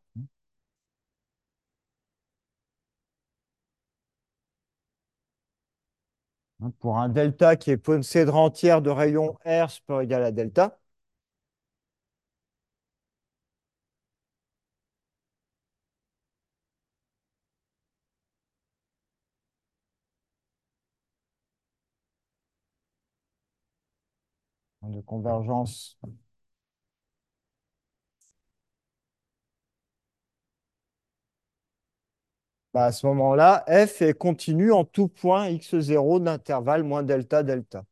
hein, pour un delta qui est concèdre entière de rayon R super égal à delta. Hein, de convergence Bah, à ce moment-là, f est continu en tout point x0 d'intervalle moins delta delta.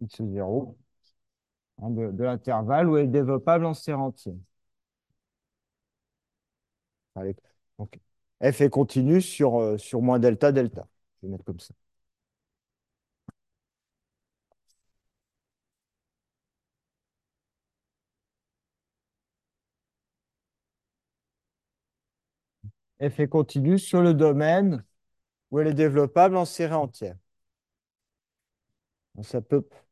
x0 hein, de, de l'intervalle où est développable en série entière. Donc, f est continu sur, euh, sur moins delta delta. Je vais mettre comme ça. f est continu sur le domaine où elle est développable en série entière.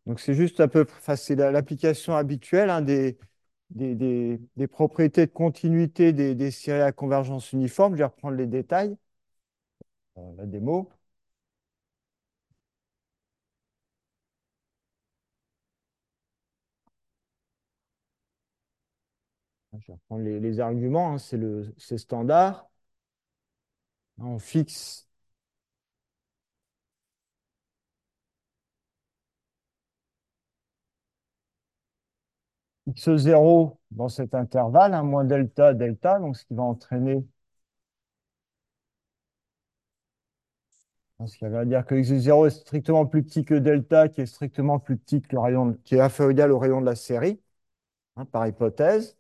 Donc c'est juste un peu facile. L'application habituelle hein, des, des, propriétés de continuité des, des, séries à convergence uniforme. Je vais reprendre les détails, euh, la démo. Je vais reprendre les, les arguments, hein, c'est standard. On fixe x0 dans cet intervalle, hein, moins delta, delta, donc ce qui va entraîner ce qui va dire que x0 est strictement plus petit que delta, qui est strictement plus petit que le rayon, qui est inférieur au rayon de la série, hein, par hypothèse,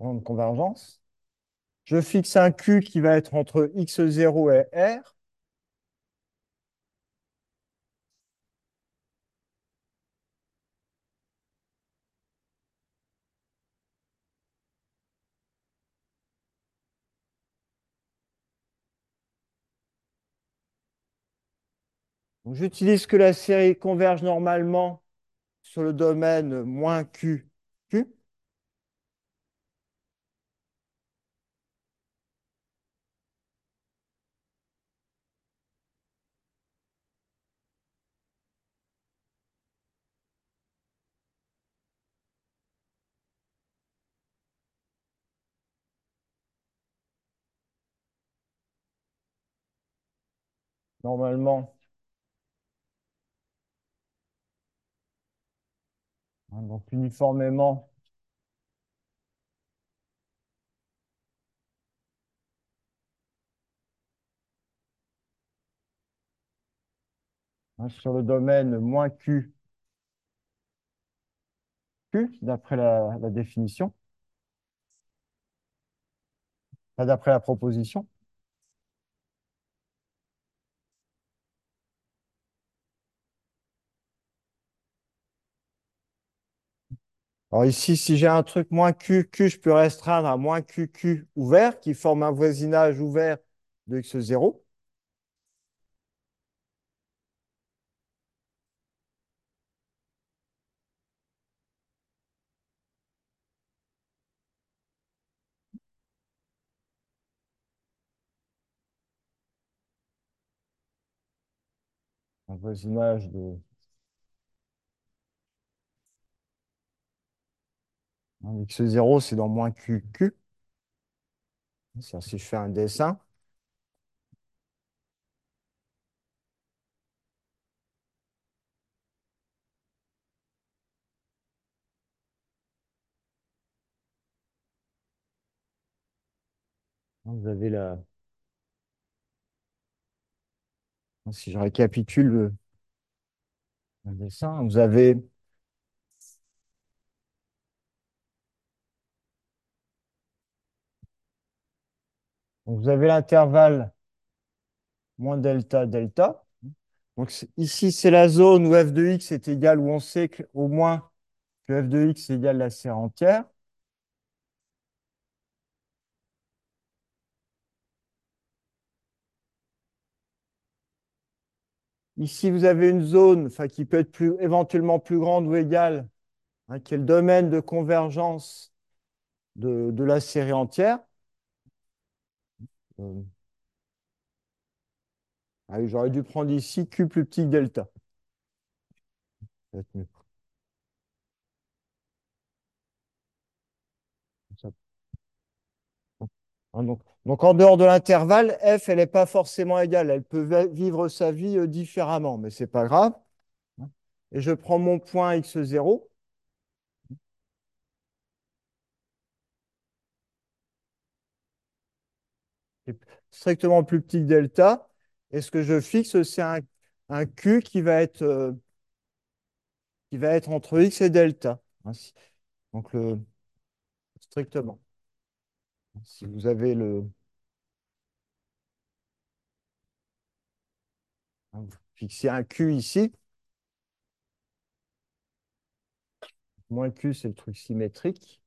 de convergence. Je fixe un Q qui va être entre x0 et R. J'utilise que la série converge normalement sur le domaine moins Q, Q. Normalement, donc uniformément, hein, sur le domaine moins Q, Q, d'après la, la définition, d'après la proposition. Alors ici, si j'ai un truc moins Q, Q, je peux restreindre à moins QQ ouvert, qui forme un voisinage ouvert de x0. Un voisinage de x0, c'est dans moins QQ. Si je fais un dessin. Vous avez la... Si je récapitule le, le dessin, vous avez Vous avez l'intervalle moins delta, delta. Donc, ici, c'est la zone où f de x est égal, où on sait qu'au moins que f de x est égal à la série entière. Ici, vous avez une zone qui peut être plus, éventuellement plus grande ou égale, hein, qui est le domaine de convergence de la série entière. Euh. J'aurais dû prendre ici Q plus petit que delta. Hein, donc, donc, en dehors de l'intervalle, f, elle n'est pas forcément égale. Elle peut vivre sa vie euh, différemment, mais ce n'est pas grave. Et je prends mon point x0. qui est strictement plus petit que delta. Et ce que je fixe, c'est un, un Q qui va être, euh, qui va être entre x et delta? Donc, le, strictement. Si vous avez le. hein, vous fixez un Q ici. Moins Q, c'est le truc symétrique.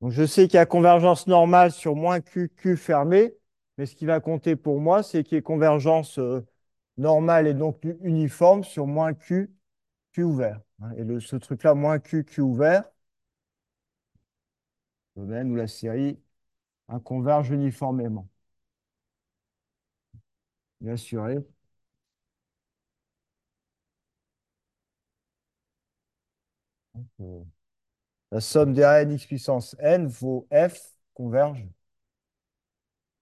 Donc, je sais qu'il y a convergence normale sur moins Q, Q fermé. Mais ce qui va compter pour moi, c'est qu'il y ait convergence euh, normale et donc uniforme sur moins Q, Q ouvert. hein. Et ce truc-là, moins Q, Q ouvert, domaine où la série converge uniformément. Bien euh, La somme des AN x puissance n vaut f converge.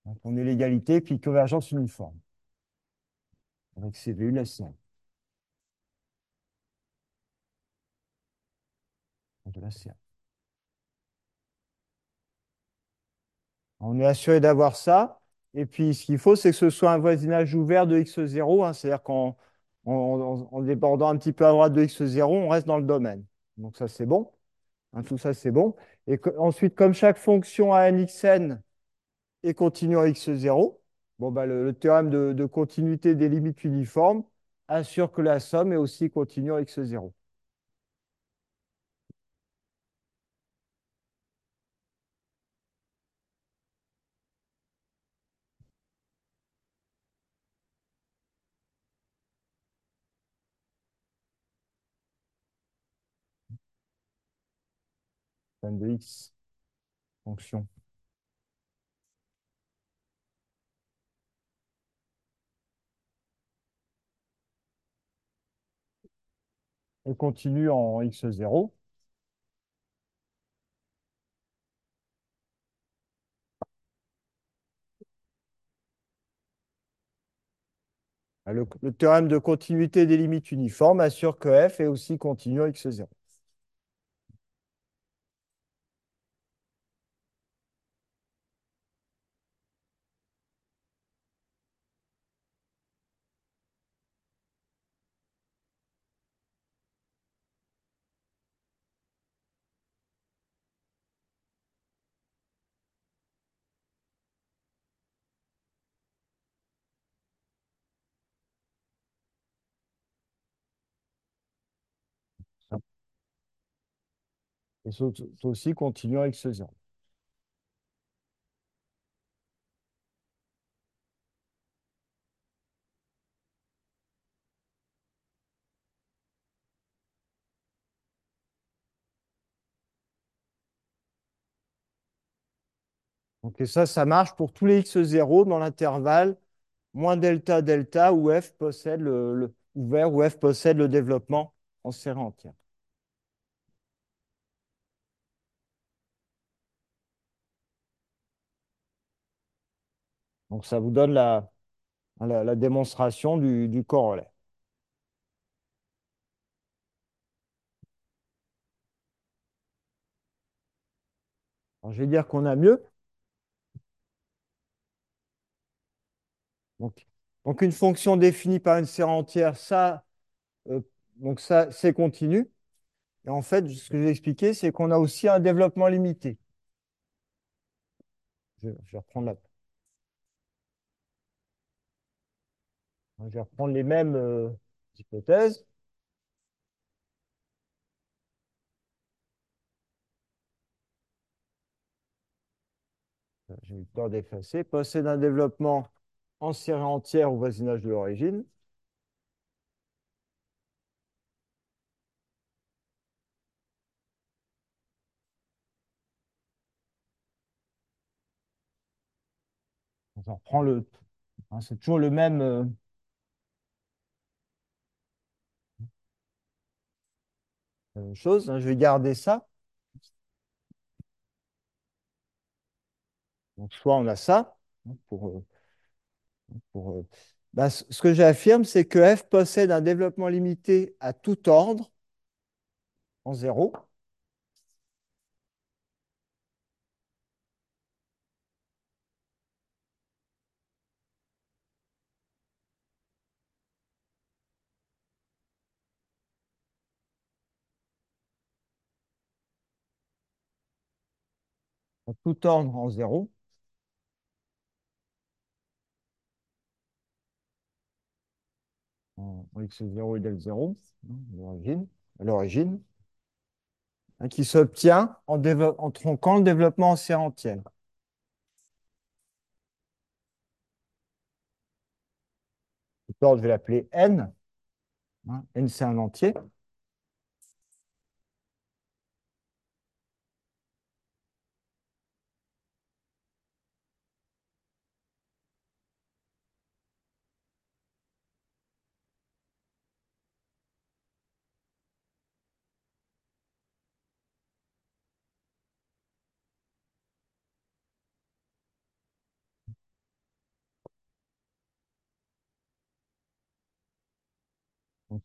Donc, on est l'égalité, puis convergence uniforme. Avec la série. De la série. On est assuré d'avoir ça. Et puis, ce qu'il faut, c'est que ce soit un voisinage ouvert de x0. hein, C'est-à-dire qu'en en, en- en débordant un petit peu à droite de x0, on reste dans le domaine. Donc, ça, c'est bon. Hein, tout ça, c'est bon. Et ensuite, comme chaque fonction a n xn est continue en x0, bon, bah, le, le théorème de, de continuité des limites uniformes assure que la somme est aussi continue en x0. Somme de x, fonction. Et continue en x0. Le, le théorème de continuité des limites uniformes assure que f est aussi continu en x0. Et c'est aussi continu en x0. Donc, et ça, ça marche pour tous les x0 dans l'intervalle moins delta delta où f possède le, le- ouvert où f possède le développement en série entière. Donc ça vous donne la, démonstration du, du corollaire. Alors, je vais dire qu'on a mieux. Donc, une fonction définie par une série entière, ça, euh, donc ça, c'est continu. Et en fait, ce que je vais expliquer, c'est qu'on a aussi un développement limité. Je vais reprendre la, je vais reprendre les mêmes euh, hypothèses. J'ai eu temps d'effacer. Possède un développement en série entière au voisinage de l'origine. On reprend le, Hein, c'est toujours le même. euh, chose. hein. Je vais garder ça. Donc, soit on a ça. hein, pour, euh, pour, euh, bah, ce que j'affirme, c'est que f possède un développement limité à tout ordre en zéro. à tout ordre en zéro. En en x0 égale 0, hein, l'origine, l'origine, hein, qui s'obtient en, en tronquant le développement en série entière. Je vais l'appeler n. hein, n, c'est un entier.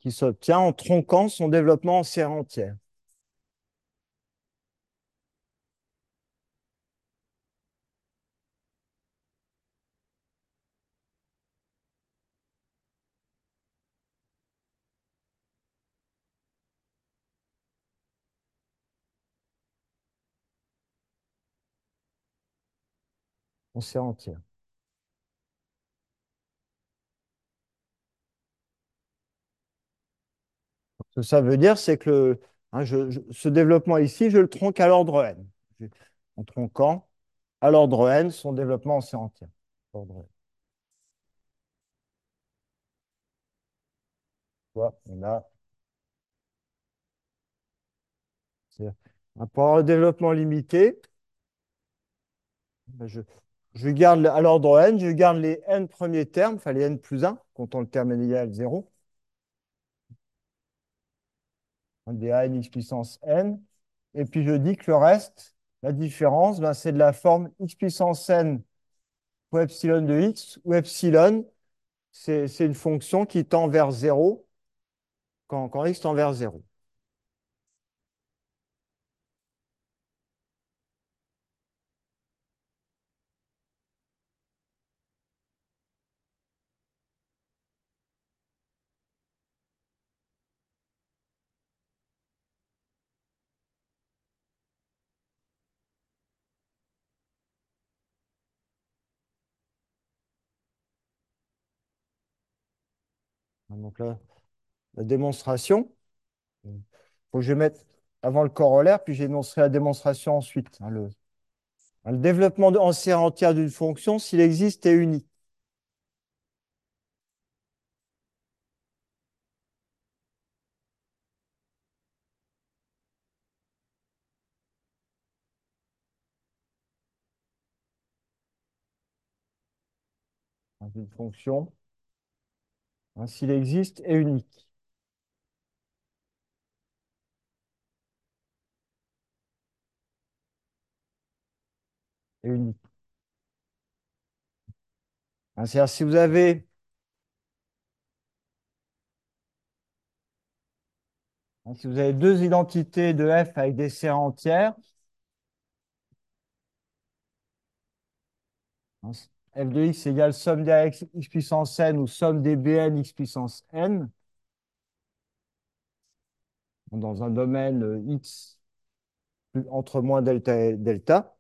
Qui s'obtient en tronquant son développement en série entière. Entière. Ce que ça veut dire, c'est que hein, ce développement ici, je le tronque à l'ordre n. En tronquant à l'ordre n son développement en série entière. On a hein, pour le développement limité, ben, je, je garde à l'ordre n, je garde les n premiers termes, enfin les n plus 1, comptant le terme n égale 0. Hein, des a n x puissance n. Et puis je dis que le reste, la différence, ben, c'est de la forme x puissance n fois epsilon de x, où epsilon, c'est c'est une fonction qui tend vers 0 quand, quand x tend vers 0. Donc là, la démonstration, il faut que je mette avant le corollaire, puis j'énoncerai la démonstration ensuite. hein, le, hein, le développement en série entière d'une fonction, s'il existe, est unique. hein, D'une fonction, hein, s'il existe, est unique. Unique. Hein, si vous avez hein, si vous avez deux identités de f avec des séries entières, f de x égale somme des x, puissance n ou somme des bn x puissance n, dans un domaine euh, x entre moins delta et delta.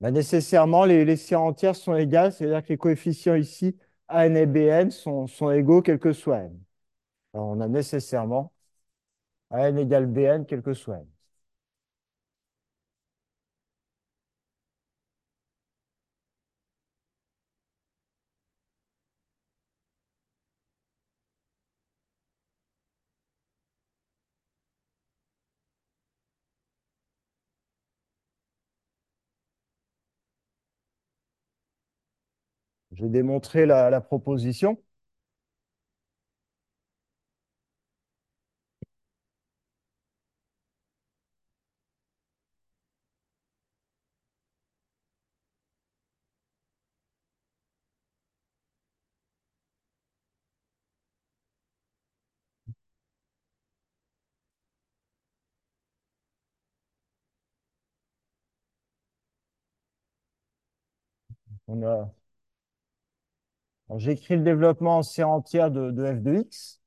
Bah, nécessairement, les, les séries entières sont égales, c'est-à-dire que les coefficients ici, an et bn, sont, sont égaux quel que soit n. Alors, on a nécessairement à n égale bn, quel que soit n. Je vais démontrer la proposition. On a... J'écris le développement en série entière de, f de x.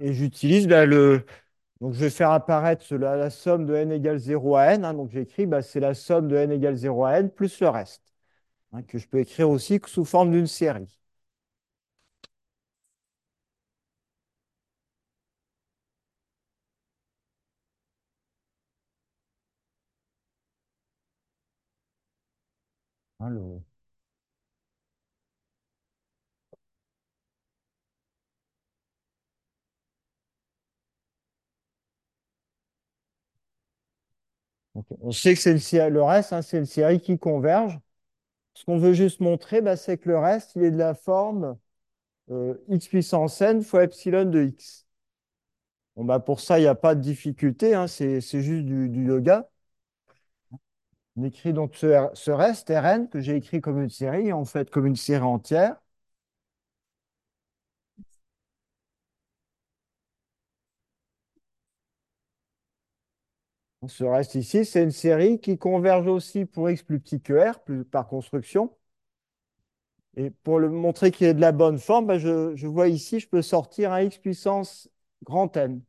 Et j'utilise bah, le. Donc, je vais faire apparaître la, la somme de n égale 0 à n. hein. donc, j'écris, bah, c'est la somme de n égale 0 à n plus le reste. hein, que je peux écrire aussi sous forme d'une série. Le- donc, on sait que c'est le reste, hein, c'est une série qui converge. Ce qu'on veut juste montrer, bah, c'est que le reste, il est de la forme euh, x puissance n fois epsilon de x. Bon, bah, pour ça, il n'y a pas de difficulté, hein, c'est juste du yoga. On écrit donc ce, reste, Rn, que j'ai écrit comme une série, en fait comme une série entière. Ce reste ici, c'est une série qui converge aussi pour x plus petit que r, par construction. Et pour le montrer qu'il est de la bonne forme, bah, je, je vois ici, je peux sortir un x puissance grand N.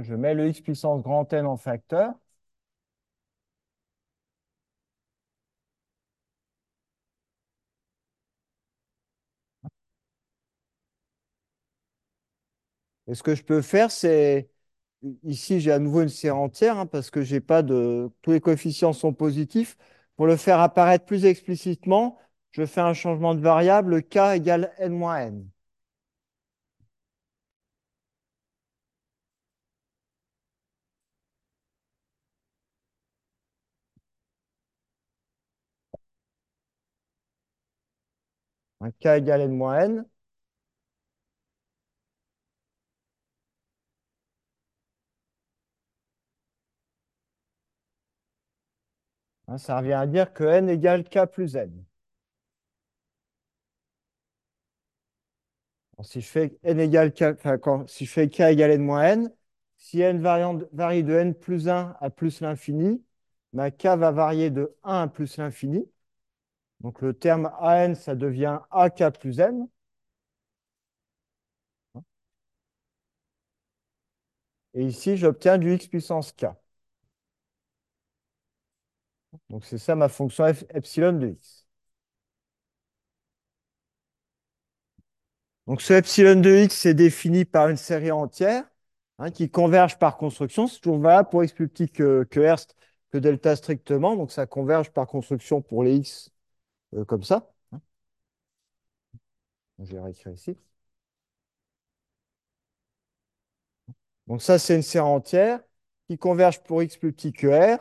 Je mets le x puissance grand N en facteur. Et ce que je peux faire, c'est ici, j'ai à nouveau une série entière hein, parce que j'ai pas de tous les coefficients sont positifs. Pour le faire apparaître plus explicitement, je fais un changement de variable k égale n moins n. Un k égale n moins n. Hein, ça revient à dire que n égale k plus n. Si je fais n k, si je fais k égale n moins n, si n varie de n plus 1 à plus l'infini, ma k va varier de 1 à plus l'infini. Donc le terme an, ça devient ak plus n. Et ici, j'obtiens du x puissance k. Donc c'est ça ma fonction f, epsilon de x. Donc ce epsilon de x est défini par une série entière hein, qui converge par construction. C'est toujours valable pour x plus petit que, que que delta strictement. Donc ça converge par construction pour les x euh, comme ça. hein. Je vais réécrire ici. Donc ça, c'est une série entière qui converge pour x plus petit que r.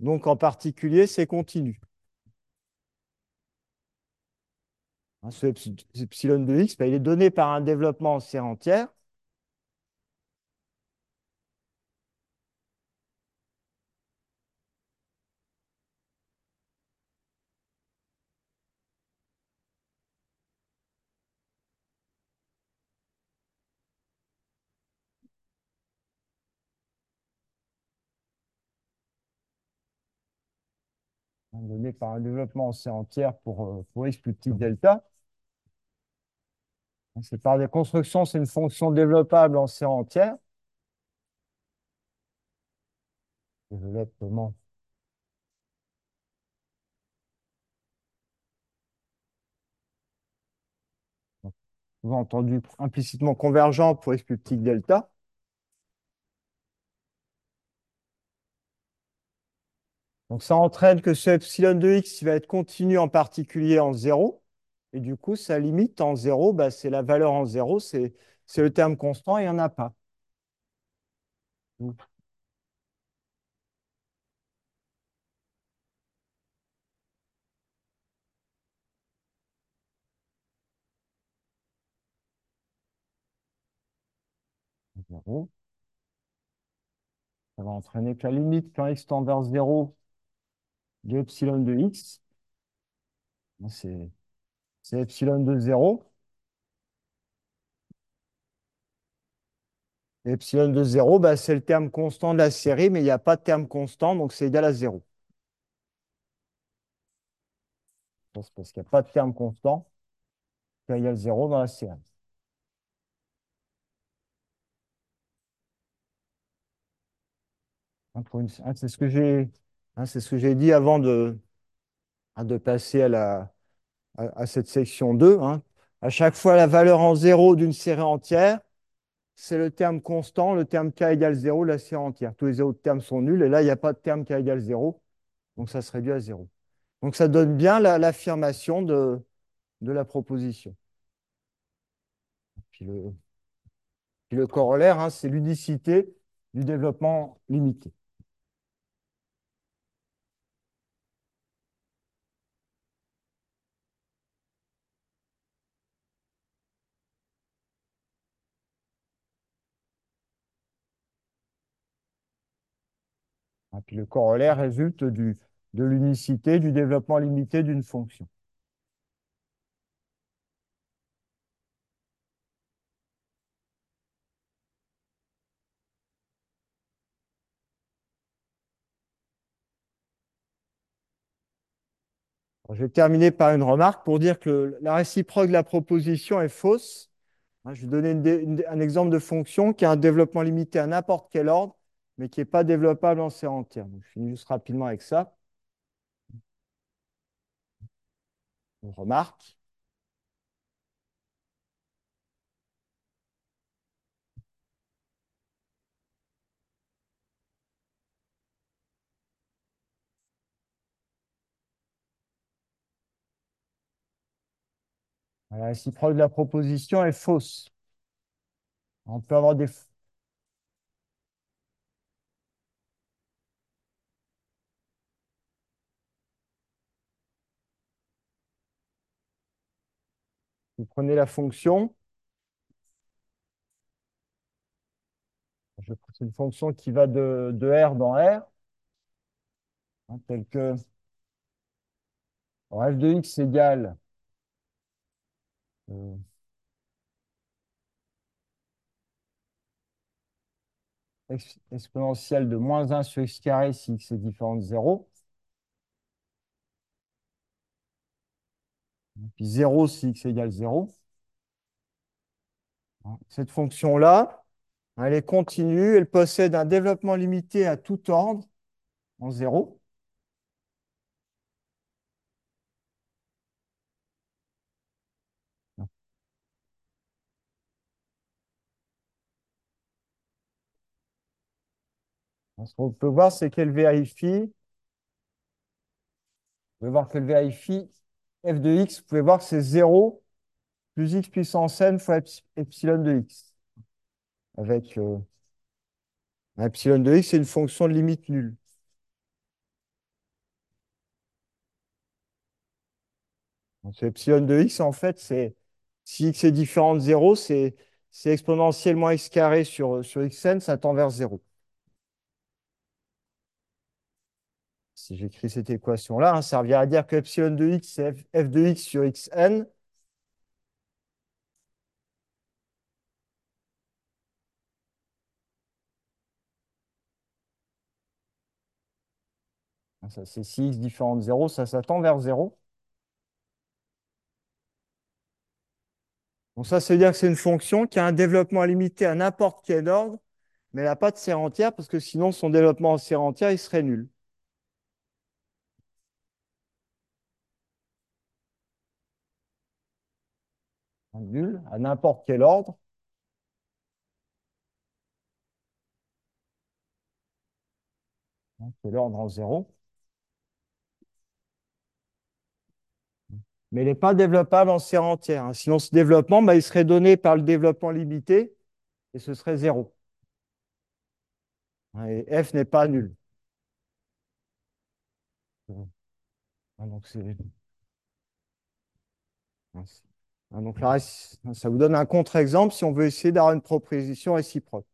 Donc en particulier, c'est continu. Hein, ce epsi- epsilon de x, ben, il est donné par un développement en série entière. hein, donné par un développement en série entière pour, euh, pour x plus petit delta. C'est par des constructions, c'est une fonction développable en série entière. Développement. Souvent entendu implicitement convergent pour x plus petit delta. Donc ça entraîne que ce epsilon de x va être continu en particulier en 0. Et du coup, sa limite en zéro, bah, c'est la valeur en zéro, c'est c'est le terme constant, il n'y en a pas. Ça va entraîner que la limite quand x tend vers 0 de epsilon de x, c'est epsilon de 0. Epsilon de 0, bah, c'est le terme constant de la série, mais il n'y a pas de terme constant, donc c'est égal à 0. C'est parce qu'il n'y a pas de terme constant qui est égal à 0 dans la série. Hein, c'est ce que j'ai hein, c'est ce que j'ai dit avant de, de passer à, la, à, cette section 2. À chaque fois, la valeur en 0 d'une série entière, c'est le terme constant, le terme k égale 0, la série entière. Tous les autres termes sont nuls, et là, il n'y a pas de terme k égale 0, donc ça se réduit à 0. Donc ça donne bien l'affirmation de, de la proposition. Puis le, puis le corollaire, hein, c'est l'unicité du développement limité. Le corollaire résulte de l'unicité du développement limité d'une fonction. je vais terminer par une remarque pour dire que la réciproque de la proposition est fausse. Hein, je vais donner un exemple de fonction qui a un développement limité à n'importe quel ordre, mais qui n'est pas développable en série entière. je finis juste rapidement avec ça. Une remarque. La réciproque de la proposition est fausse. On peut avoir des... Vous prenez la fonction. C'est une fonction qui va de, R dans R. Hein, tel que f de x égale euh, exponentielle de moins 1 sur x carré si x est différent de 0. Puis 0 si x égale 0. Cette fonction-là, elle est continue, elle possède un développement limité à tout ordre en 0. Ce qu'on peut voir, c'est qu'elle vérifie. Vous pouvez voir qu'elle vérifie f de x. Vous pouvez voir que c'est 0 plus x puissance n fois epsilon de x. Avec euh, epsilon de x, c'est une fonction de limite nulle. Donc, epsilon de x, en fait, c'est si x est différent de 0, c'est exponentiellement x carré sur, sur xn, ça tend vers 0. Si j'écris cette équation-là, hein, ça revient à dire que epsilon de x, c'est f, de x sur xn. Ça, c'est si x différent de 0, ça, ça tend vers 0. Donc ça, ça veut dire que c'est une fonction qui a un développement limité à n'importe quel ordre, mais elle n'a pas de série entière, parce que sinon, son développement en série entière, il serait nul. Nul à n'importe quel ordre. C'est l'ordre en zéro. mais il n'est pas développable en série entière. hein. Sinon, ce développement, bah, il serait donné par le développement limité et ce serait zéro. Hein, Et f n'est pas nul. Ah, donc, c'est- donc là, ça vous donne un contre-exemple si on veut essayer d'avoir une proposition réciproque.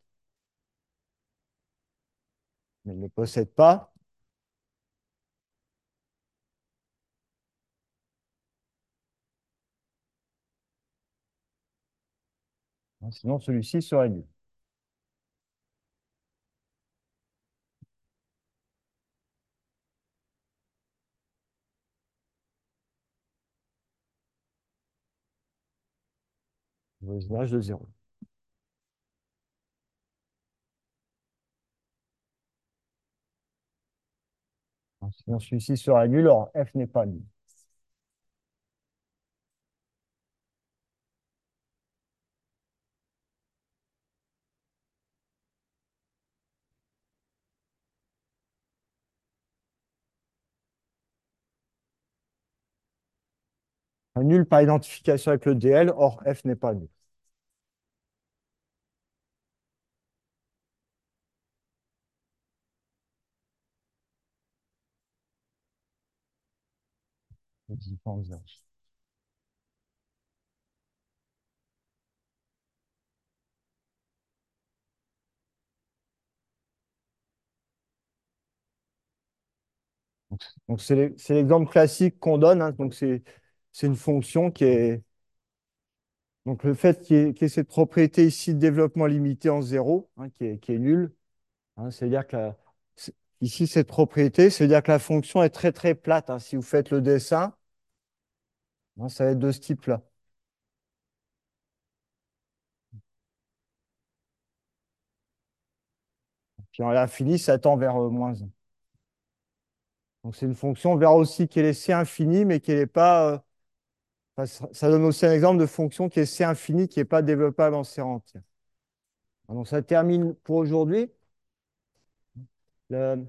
Mais il ne possède pas. hein, Sinon, celui-ci serait nul. Voisinage de 0. Sinon, celui-ci sera nul, or f n'est pas nul. Nul par identification avec le DL, or f n'est pas nul. Donc, c'est l'e- c'est l'exemple classique qu'on donne. hein. Donc, c'est une fonction qui est. Donc, le fait qu'il y, ait cette propriété ici de développement limité en zéro, hein, qui est, qui est nulle, hein, c'est-à-dire que la- ici, cette propriété, c'est-à-dire que la fonction est très très plate. Si vous faites le dessin, hein, ça va être de ce type-là. Puis à l'infini, ça tend vers euh, moins 1. Donc, c'est une fonction, on verra aussi qu'elle est C infinie, mais qu'elle n'est pas. euh, ça donne aussi un exemple de fonction qui est C infinie, qui n'est pas développable en série entière. Donc, ça termine pour aujourd'hui. Le-